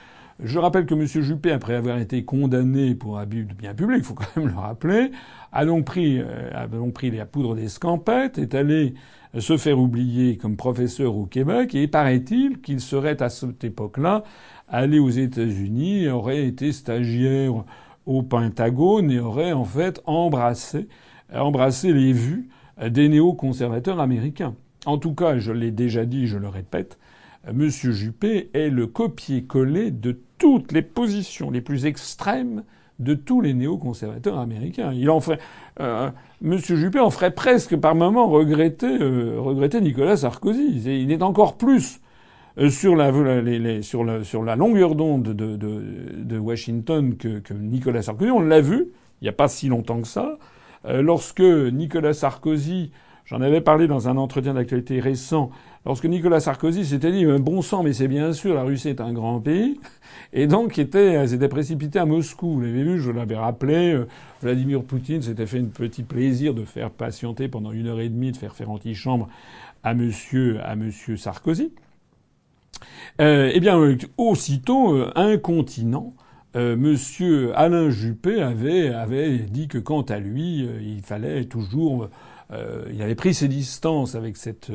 je rappelle que M. Juppé, après avoir été condamné pour abus de biens publics, il faut quand même le rappeler, a donc pris, euh, a donc pris la poudre des scampettes, est allé se faire oublier comme professeur au Québec, et paraît-il qu'il serait à cette époque-là allé aux États-Unis, aurait été stagiaire au Pentagone et aurait en fait embrassé, embrassé les vues des néoconservateurs américains. En tout cas, je l'ai déjà dit, je le répète, M. Juppé est le copier-coller de toutes les positions les plus extrêmes de tous les néoconservateurs américains. Il en ferait, euh, M. Juppé en ferait presque par moments regretter, euh, regretter Nicolas Sarkozy. Il est encore plus euh, sur la, sur, la, longueur d'onde de, Washington que, que, Nicolas Sarkozy. On l'a vu il n'y a pas si longtemps que ça. Euh, lorsque Nicolas Sarkozy, j'en avais parlé dans un entretien d'actualité récent, lorsque Nicolas Sarkozy s'était dit bon sang, mais c'est bien sûr, la Russie est un grand pays, et donc était, s'était précipité à Moscou. Vous l'avez vu, je l'avais rappelé. Euh, Vladimir Poutine s'était fait un petit plaisir de faire patienter pendant une heure et demie, de faire faire antichambre à monsieur, à monsieur Sarkozy. Euh, eh bien, euh, aussitôt, euh, incontinent, euh, Monsieur Alain Juppé avait, avait dit que quant à lui, il fallait toujours, il avait pris ses distances avec cette,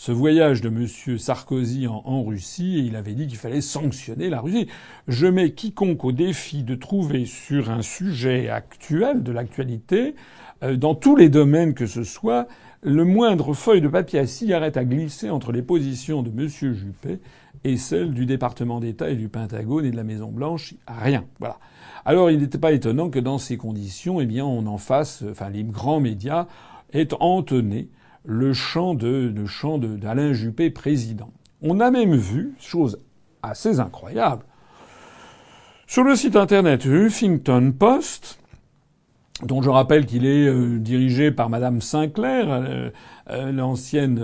ce voyage de Monsieur Sarkozy en, Russie et il avait dit qu'il fallait sanctionner la Russie. Je mets quiconque au défi de trouver sur un sujet actuel de l'actualité, dans tous les domaines que ce soit, le moindre feuille de papier à cigarette à glisser entre les positions de Monsieur Juppé et celle du département d'État et du Pentagone et de la Maison Blanche. Rien. Voilà. Alors il n'était pas étonnant que dans ces conditions, eh bien, on en fasse, enfin, les grands médias aient entonné le chant de, le chant d'Alain Juppé président. On a même vu, chose assez incroyable, sur le site internet Huffington Post, dont je rappelle qu'il est euh, dirigé par Madame Sinclair, euh, euh, l'ancienne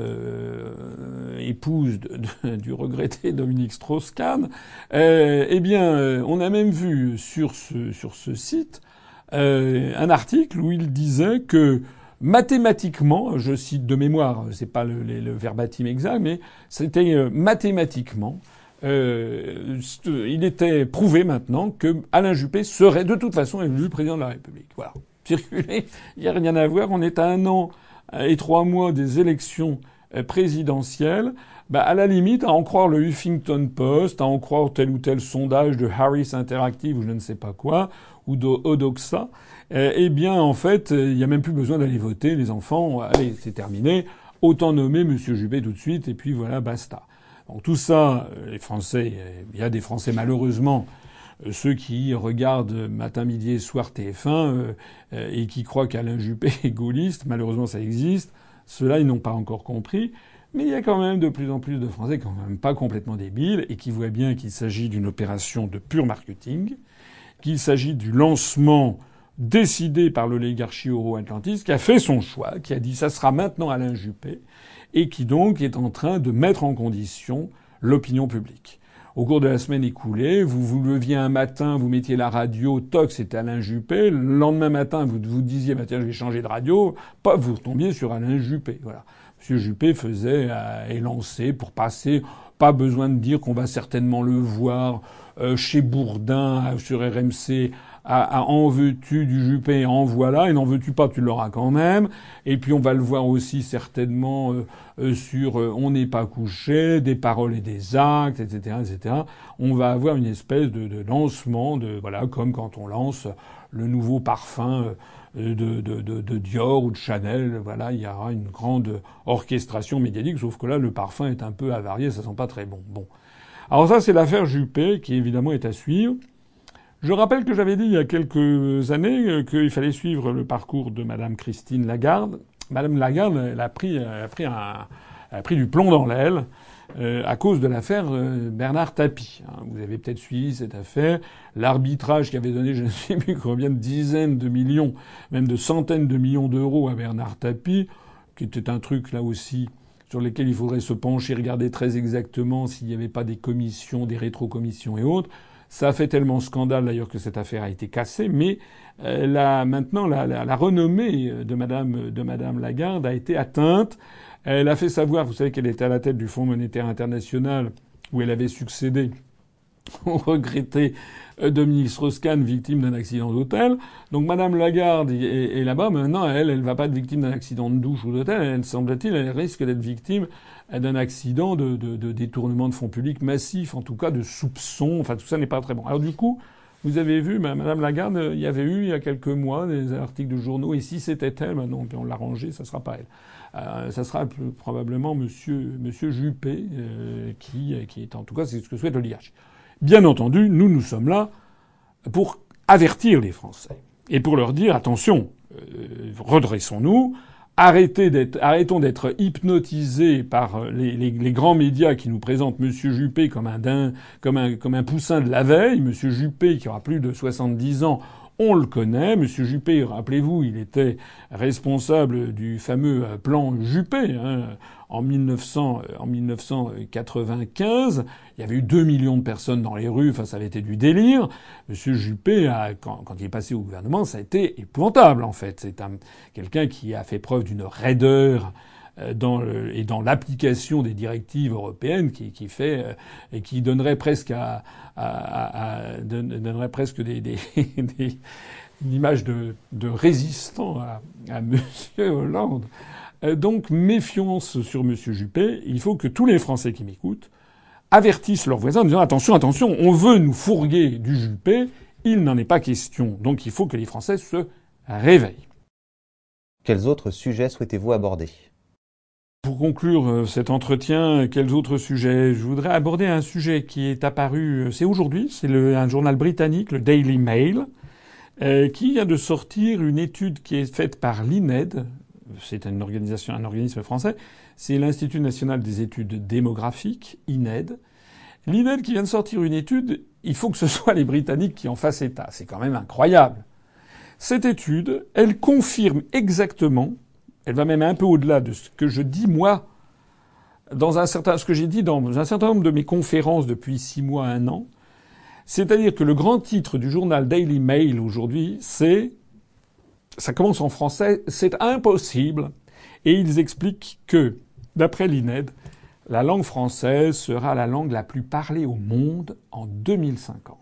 épouse du regretté Dominique Strauss-Kahn. eh bien, on a même vu ce, sur ce site un article où il disait que mathématiquement, je cite de mémoire, c'est pas le, le, verbatim exact, mais c'était mathématiquement euh, il était prouvé maintenant que Alain Juppé serait de toute façon élu président de la République. Voilà. Circuler, il n'y a rien à voir. On est à un an et trois mois des élections euh, présidentielles. Bah, à la limite, à en croire le Huffington Post, à en croire tel ou tel sondage de Harris Interactive ou je ne sais pas quoi, ou d'Odoxa, euh, eh bien, en fait, il n'y a même plus besoin d'aller voter. Les enfants, allez, c'est terminé. Autant nommer Monsieur Juppé tout de suite, et puis voilà, basta. Donc tout ça, euh, les Français, il y a des Français malheureusement, euh, ceux qui regardent matin, midi et soir TF1 euh, et qui croient qu'Alain Juppé est gaulliste, malheureusement ça existe, ceux-là ils n'ont pas encore compris. Mais il y a quand même de plus en plus de Français quand même pas complètement débiles et qui voient bien qu'il s'agit d'une opération de pur marketing, qu'il s'agit du lancement décidé par l'oligarchie euro-atlantiste qui a fait son choix, qui a dit ça sera maintenant Alain Juppé et qui donc est en train de mettre en condition l'opinion publique. Au cours de la semaine écoulée, vous vous leviez un matin, vous mettiez la radio, toc, c'était Alain Juppé. Le lendemain matin, vous vous disiez, bah tiens, je vais changer de radio. Pas, vous retombiez sur Alain Juppé. Voilà. Monsieur Juppé faisait euh, lançait pour passer. Pas besoin de dire qu'on va certainement le voir euh, chez Bourdin sur RMC à, en veux-tu du Juppé, en voilà, et n'en veux-tu pas, tu l'auras quand même. Et puis on va le voir aussi certainement euh, euh, sur euh, On n'est pas couché, des paroles et des actes, etc., etc. On va avoir une espèce de, de, lancement, de voilà, comme quand on lance le nouveau parfum. De, de, de, Dior ou de Chanel, voilà, il y aura une grande orchestration médiatique, sauf que là, le parfum est un peu avarié, ça sent pas très bon. Bon. Alors ça, c'est l'affaire Juppé, qui évidemment est à suivre. Je rappelle que j'avais dit il y a quelques années euh, qu'il fallait suivre le parcours de Madame Christine Lagarde. Madame Lagarde, elle a pris, elle a pris, un, elle a pris du plomb dans l'aile euh, à cause de l'affaire euh, Bernard Tapie. Hein. Vous avez peut-être suivi cette affaire. L'arbitrage qui avait donné, je ne sais plus combien de dizaines de millions, même de centaines de millions d'euros à Bernard Tapie, qui était un truc là aussi sur lesquels il faudrait se pencher, regarder très exactement s'il n'y avait pas des commissions, des rétrocommissions et autres. Ça a fait tellement scandale d'ailleurs que cette affaire a été cassée, mais euh, maintenant la, renommée de Madame, de Madame Lagarde a été atteinte. Elle a fait savoir, vous savez qu'elle était à la tête du Fonds monétaire international où elle avait succédé au regretté euh, Dominique Strauss-Kahn, victime d'un accident d'hôtel. Donc Madame Lagarde est, là-bas. Maintenant, elle, elle va pas être victime d'un accident de douche ou d'hôtel. Elle, semble-t-il, elle risque d'être victime d'un accident de, de, détournement de fonds publics massif, en tout cas de soupçons. Enfin, tout ça n'est pas très bon. Alors du coup, vous avez vu, Madame Lagarde, il y avait eu il y a quelques mois des articles de journaux. Et si c'était elle, maintenant, on l'a rangé, ça sera pas elle. Euh, ça sera probablement Monsieur, Monsieur Juppé, euh, qui, qui est en tout cas, c'est ce que souhaite l'IH. Bien entendu, nous, nous sommes là pour avertir les Français et pour leur dire attention, euh, redressons-nous, arrêtons d'être hypnotisés par les, les, les, grands médias qui nous présentent Monsieur Juppé comme un, comme un, comme un poussin de la veille, Monsieur Juppé qui aura plus de 70 ans on le connaît. Monsieur Juppé, rappelez-vous, il était responsable du fameux plan Juppé. Hein. En, 1900, euh, en 1995, il y avait eu 2 millions de personnes dans les rues. Enfin, ça avait été du délire. Monsieur Juppé, a, quand, il est passé au gouvernement, ça a été épouvantable, en fait. C'est quelqu'un qui a fait preuve d'une raideur dans le, et dans l'application des directives européennes qui, qui fait euh, et qui donnerait presque à, à, à donnerait presque des, des, des une image de, de résistant à, à Monsieur Hollande. Euh, donc méfiance sur Monsieur Juppé. Il faut que tous les Français qui m'écoutent avertissent leurs voisins en disant attention, attention, on veut nous fourguer du Juppé. Il n'en est pas question. Donc il faut que les Français se réveillent. Quels autres sujets souhaitez-vous aborder? Pour conclure euh, cet entretien, quels autres sujets? Je voudrais aborder un sujet qui est apparu, euh, c'est aujourd'hui, c'est un journal britannique, le Daily Mail, euh, qui vient de sortir une étude qui est faite par l'INED, c'est une organisation, un organisme français, c'est l'Institut national des études démographiques, INED. L'INED qui vient de sortir une étude, il faut que ce soit les Britanniques qui en fassent état. C'est quand même incroyable. Cette étude, elle confirme exactement elle va même un peu au-delà de ce que je dis moi dans un certain, ce que j'ai dit dans un certain nombre de mes conférences depuis six mois, un an. C'est-à-dire que le grand titre du journal Daily Mail aujourd'hui, c'est, ça commence en français, c'est impossible. Et ils expliquent que, d'après l'INED, la langue française sera la langue la plus parlée au monde en 2050.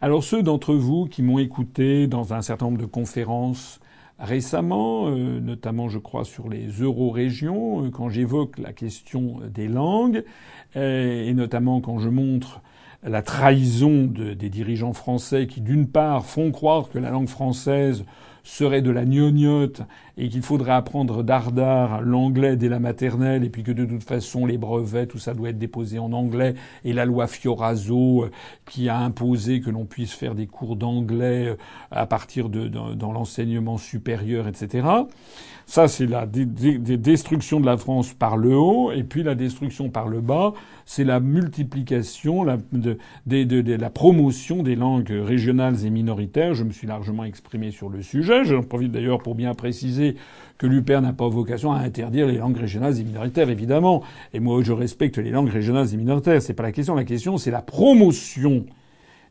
Alors ceux d'entre vous qui m'ont écouté dans un certain nombre de conférences récemment, euh, notamment je crois sur les euro-régions, euh, quand j'évoque la question des langues, euh, et notamment quand je montre la trahison des dirigeants français qui, d'une part, font croire que la langue française serait de la gnognotte et qu'il faudrait apprendre dardard l'anglais dès la maternelle et puis que de toute façon les brevets, tout ça doit être déposé en anglais et la loi Fioraso euh, qui a imposé que l'on puisse faire des cours d'anglais euh, à partir de dans l'enseignement supérieur, etc. Ça, c'est la destruction de la France par le haut, et puis la destruction par le bas, c'est la multiplication, la, de, la promotion des langues régionales et minoritaires. Je me suis largement exprimé sur le sujet. J'en profite d'ailleurs pour bien préciser que l'UPER n'a pas vocation à interdire les langues régionales et minoritaires, évidemment. Et moi, je respecte les langues régionales et minoritaires. C'est pas la question. La question, c'est la promotion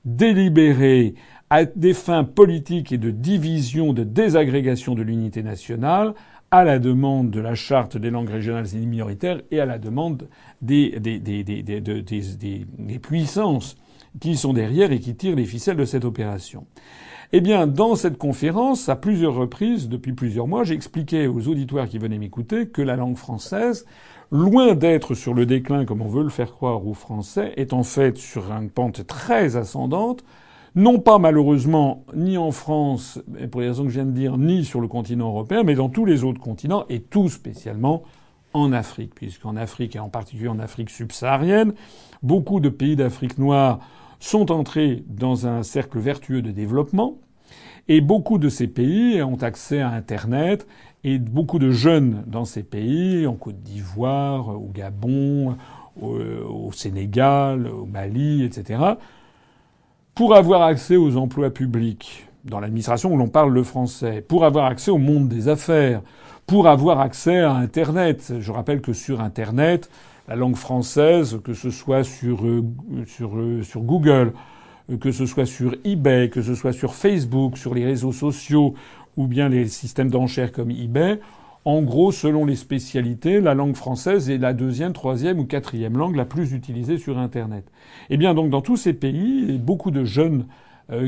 délibérée à des fins politiques et de division, de désagrégation de l'unité nationale, à la demande de la charte des langues régionales et minoritaires et à la demande des, puissances qui sont derrière et qui tirent les ficelles de cette opération. Eh bien, dans cette conférence, à plusieurs reprises, depuis plusieurs mois, j'expliquais aux auditoires qui venaient m'écouter que la langue française, loin d'être sur le déclin comme on veut le faire croire aux Français, est en fait sur une pente très ascendante, non pas malheureusement ni en France, pour les raisons que je viens de dire, ni sur le continent européen, mais dans tous les autres continents, et tout spécialement en Afrique, puisqu'en Afrique, et en particulier en Afrique subsaharienne, beaucoup de pays d'Afrique noire sont entrés dans un cercle vertueux de développement, et beaucoup de ces pays ont accès à Internet, et beaucoup de jeunes dans ces pays, en Côte d'Ivoire, au Gabon, au, Sénégal, au Mali, etc., pour avoir accès aux emplois publics, dans l'administration où l'on parle le français, pour avoir accès au monde des affaires, pour avoir accès à Internet. Je rappelle que sur Internet, la langue française, que ce soit sur, euh, euh, Google, euh, que ce soit sur eBay, que ce soit sur Facebook, sur les réseaux sociaux ou bien les systèmes d'enchères comme eBay, en gros, selon les spécialités, la langue française est la deuxième, troisième ou quatrième langue la plus utilisée sur Internet. Eh bien, donc, dans tous ces pays, beaucoup de jeunes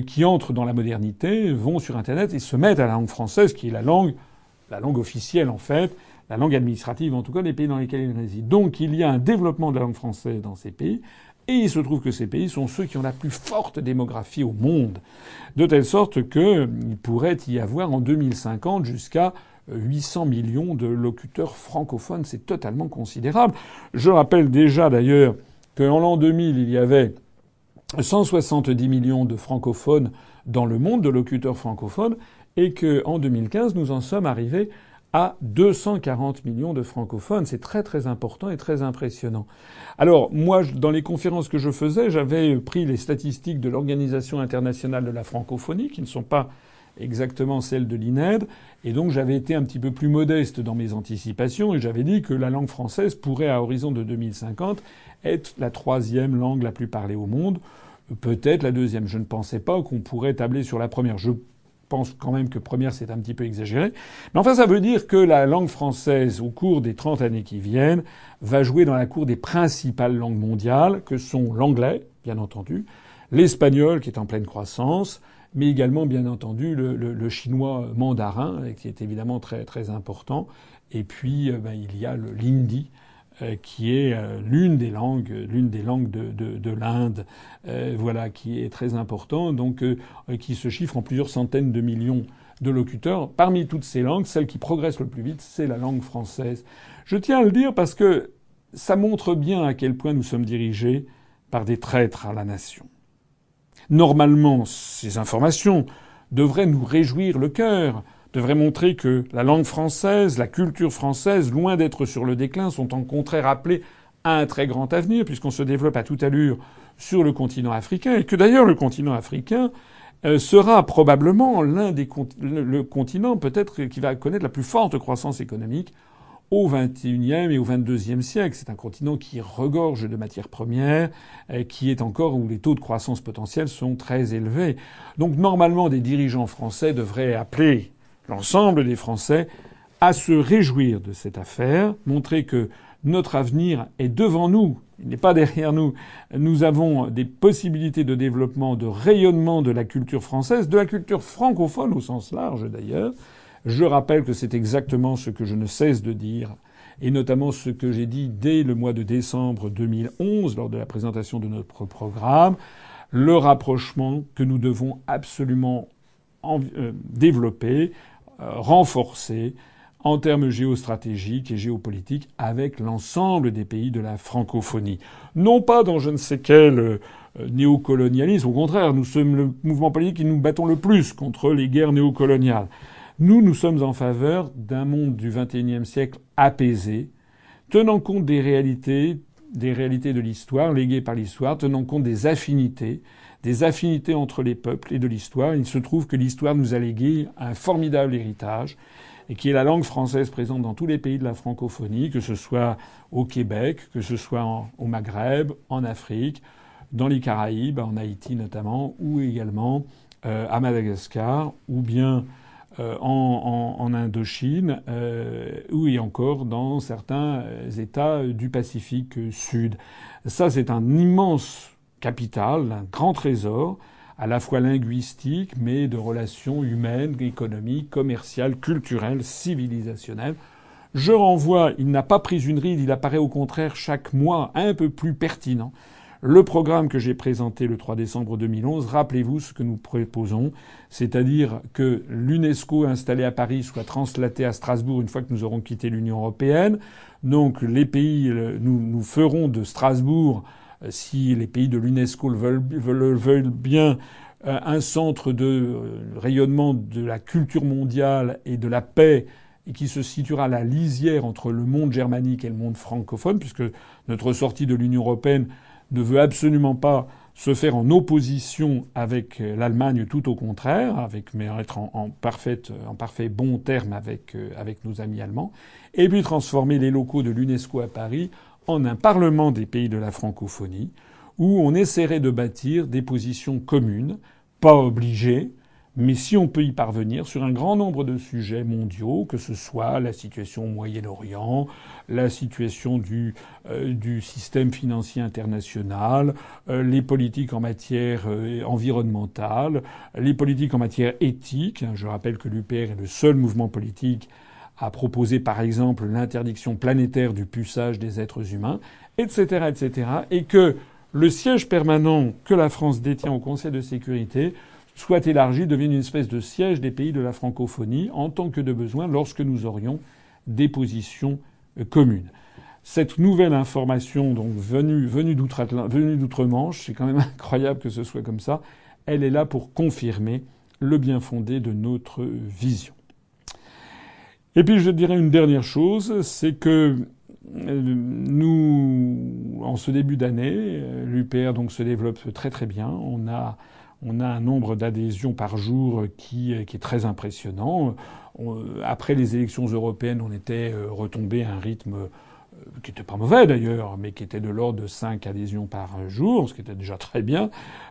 qui entrent dans la modernité vont sur Internet et se mettent à la langue française, qui est la langue la langue officielle en fait, la langue administrative en tout cas des pays dans lesquels ils résident. Donc il y a un développement de la langue française dans ces pays, et il se trouve que ces pays sont ceux qui ont la plus forte démographie au monde, de telle sorte qu'il pourrait y avoir en 2050 jusqu'à 800 millions de locuteurs francophones. C'est totalement considérable. Je rappelle déjà d'ailleurs qu'en l'an 2000, il y avait 170 millions de francophones dans le monde, de locuteurs francophones, et qu'en 2015, nous en sommes arrivés à 240 millions de francophones. C'est très très important et très impressionnant. Alors moi, dans les conférences que je faisais, j'avais pris les statistiques de l'Organisation internationale de la francophonie, qui ne sont pas exactement celles de l'INED, et donc j'avais été un petit peu plus modeste dans mes anticipations, et j'avais dit que la langue française pourrait, à horizon de 2050, être la troisième langue la plus parlée au monde, peut-être la deuxième. Je ne pensais pas qu'on pourrait tabler sur la première. Pense quand même que première c'est un petit peu exagéré. Mais enfin ça veut dire que la langue française au cours des 30 années qui viennent va jouer dans la cour des principales langues mondiales que sont l'anglais, bien entendu, l'espagnol qui est en pleine croissance, mais également bien entendu le, chinois mandarin qui est évidemment très très important. Et puis euh, ben, il y a l'hindi qui est euh, l'une des langues, l'une des langues de, de, de l'Inde, euh, voilà, qui est très important, donc qui se chiffre en plusieurs centaines de millions de locuteurs. Parmi toutes ces langues, celle qui progresse le plus vite, c'est la langue française. Je tiens à le dire parce que ça montre bien à quel point nous sommes dirigés par des traîtres à la nation. Normalement, ces informations devraient nous réjouir le cœur, devrait montrer que la langue française, la culture française, loin d'être sur le déclin, sont en contraire appelées à un très grand avenir, puisqu'on se développe à toute allure sur le continent africain, et que d'ailleurs le continent africain euh, sera probablement l'un des le continent peut-être qui va connaître la plus forte croissance économique au XXIe et au XXIIe siècle. C'est un continent qui regorge de matières premières, euh, qui est encore où les taux de croissance potentiels sont très élevés. Donc normalement, des dirigeants français devraient appeler l'ensemble des Français à se réjouir de cette affaire, montrer que notre avenir est devant nous, il n'est pas derrière nous. Nous avons des possibilités de développement, de rayonnement de la culture française, de la culture francophone au sens large d'ailleurs. Je rappelle que c'est exactement ce que je ne cesse de dire, et notamment ce que j'ai dit dès le mois de décembre 2011 lors de la présentation de notre programme, le rapprochement que nous devons absolument euh, développer renforcée en termes géostratégiques et géopolitiques avec l'ensemble des pays de la francophonie. Non pas dans je ne sais quel euh, néocolonialisme, au contraire, nous sommes le mouvement politique qui nous battons le plus contre les guerres néocoloniales. Nous, nous sommes en faveur d'un monde du XXIe siècle apaisé, tenant compte des réalités, des réalités de l'histoire, léguées par l'histoire, tenant compte des affinités, des affinités entre les peuples et de l'histoire. Il se trouve que l'histoire nous a légué un formidable héritage et qui est la langue française présente dans tous les pays de la francophonie, que ce soit au Québec, que ce soit au Maghreb, en Afrique, dans les Caraïbes, en Haïti notamment, ou également euh, à Madagascar, ou bien euh, en, Indochine, euh, ou encore dans certains États du Pacifique Sud. Ça, c'est un immense capital, un grand trésor, à la fois linguistique, mais de relations humaines, économiques, commerciales, culturelles, civilisationnelles. Je renvoie, il n'a pas pris une ride, il apparaît au contraire chaque mois un peu plus pertinent. Le programme que j'ai présenté le 3 décembre 2011, rappelez-vous ce que nous proposons, c'est-à-dire que l'UNESCO installé à Paris soit translaté à Strasbourg une fois que nous aurons quitté l'Union européenne. Donc les pays, nous, nous ferons de Strasbourg si les pays de l'UNESCO le veulent, bien, euh, un centre de euh, rayonnement de la culture mondiale et de la paix et qui se situera à la lisière entre le monde germanique et le monde francophone, puisque notre sortie de l'Union européenne ne veut absolument pas se faire en opposition avec l'Allemagne tout au contraire, avec mais être en, en, en parfait bon terme avec avec nos amis allemands, et puis transformer les locaux de l'UNESCO à Paris en un parlement des pays de la francophonie où on essaierait de bâtir des positions communes, pas obligées, mais si on peut y parvenir sur un grand nombre de sujets mondiaux, que ce soit la situation au Moyen-Orient, la situation du, euh, du système financier international, euh, les politiques en matière euh, environnementale, les politiques en matière éthique. Je rappelle que l'UPR est le seul mouvement politique à proposer, par exemple, l'interdiction planétaire du puçage des êtres humains, etc., etc., et que le siège permanent que la France détient au Conseil de sécurité soit élargi, devienne une espèce de siège des pays de la francophonie en tant que de besoin lorsque nous aurions des positions euh, communes. Cette nouvelle information, donc venue, venue d'outre-Manche, c'est quand même incroyable que ce soit comme ça, elle est là pour confirmer le bien fondé de notre vision. Et puis je dirais une dernière chose, c'est que euh, nous, en ce début d'année, euh, l'UPR donc se développe très très bien. On a on a un nombre d'adhésions par jour qui, qui, est très impressionnant. après les élections européennes, on était euh, retombé à un rythme euh, qui n'était pas mauvais d'ailleurs, mais qui était de l'ordre de 5 adhésions par jour, ce qui était déjà très bien.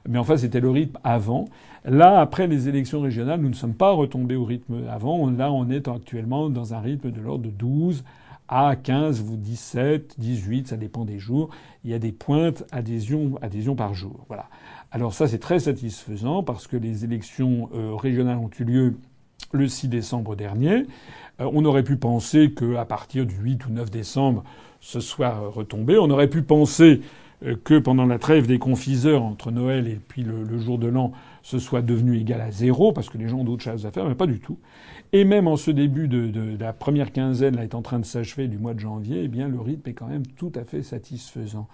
Mais enfin, c'était le rythme avant. Là, après les élections régionales, nous ne sommes pas retombés au rythme avant. Là, on est actuellement dans un rythme de l'ordre de 12 à 15 ou 17, 18, ça dépend des jours. Il y a des pointes adhésions, adhésions par jour. Voilà. Alors ça, c'est très satisfaisant parce que les élections euh, régionales ont eu lieu le 6 décembre dernier. Euh, on aurait pu penser qu'à partir du 8 ou 9 décembre, ce soit retombé. On aurait pu penser euh, que pendant la trêve des confiseurs entre Noël et puis le, jour de l'an, ce soit devenu égal à zéro parce que les gens ont d'autres choses à faire, mais pas du tout. Et même en ce début de, la première quinzaine, là, est en train de s'achever du mois de janvier, eh bien, le rythme est quand même tout à fait satisfaisant.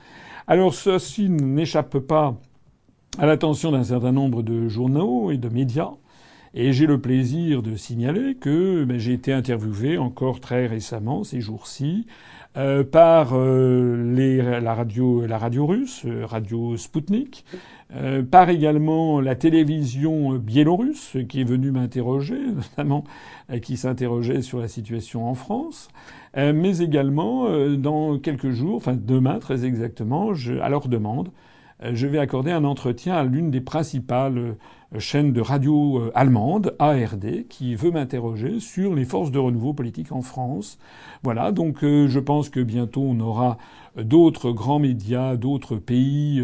Alors, ceci n'échappe pas à l'attention d'un certain nombre de journaux et de médias. Et j'ai le plaisir de signaler que ben, j'ai été interviewé encore très récemment, ces jours-ci, euh, par euh, les, la radio, la radio russe, euh, Radio Sputnik, euh, par également la télévision biélorusse qui est venue m'interroger, notamment qui s'interrogeait sur la situation en France, mais également dans quelques jours, enfin demain très exactement, je, à leur demande, euh, je vais accorder un entretien à l'une des principales euh, chaînes de radio euh, allemandes, ARD, qui veut m'interroger sur les forces de renouveau politique en France. Voilà, donc je pense que bientôt on aura d'autres grands médias, d'autres pays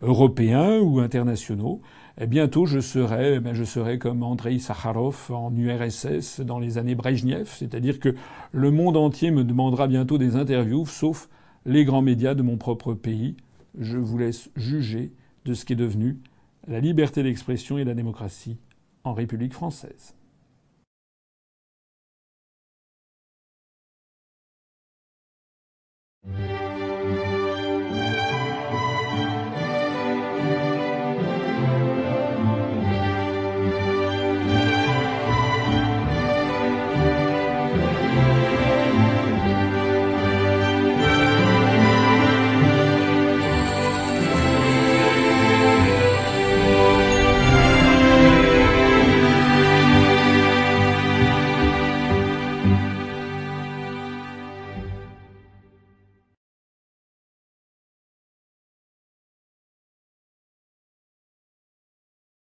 européens ou internationaux. Et bientôt je serai, ben, je serai comme Andrei Sakharov en URSS dans les années Brejnev, c'est-à-dire que le monde entier me demandera bientôt des interviews, sauf les grands médias de mon propre pays je vous laisse juger de ce qui est devenu la liberté d'expression et la démocratie en République française.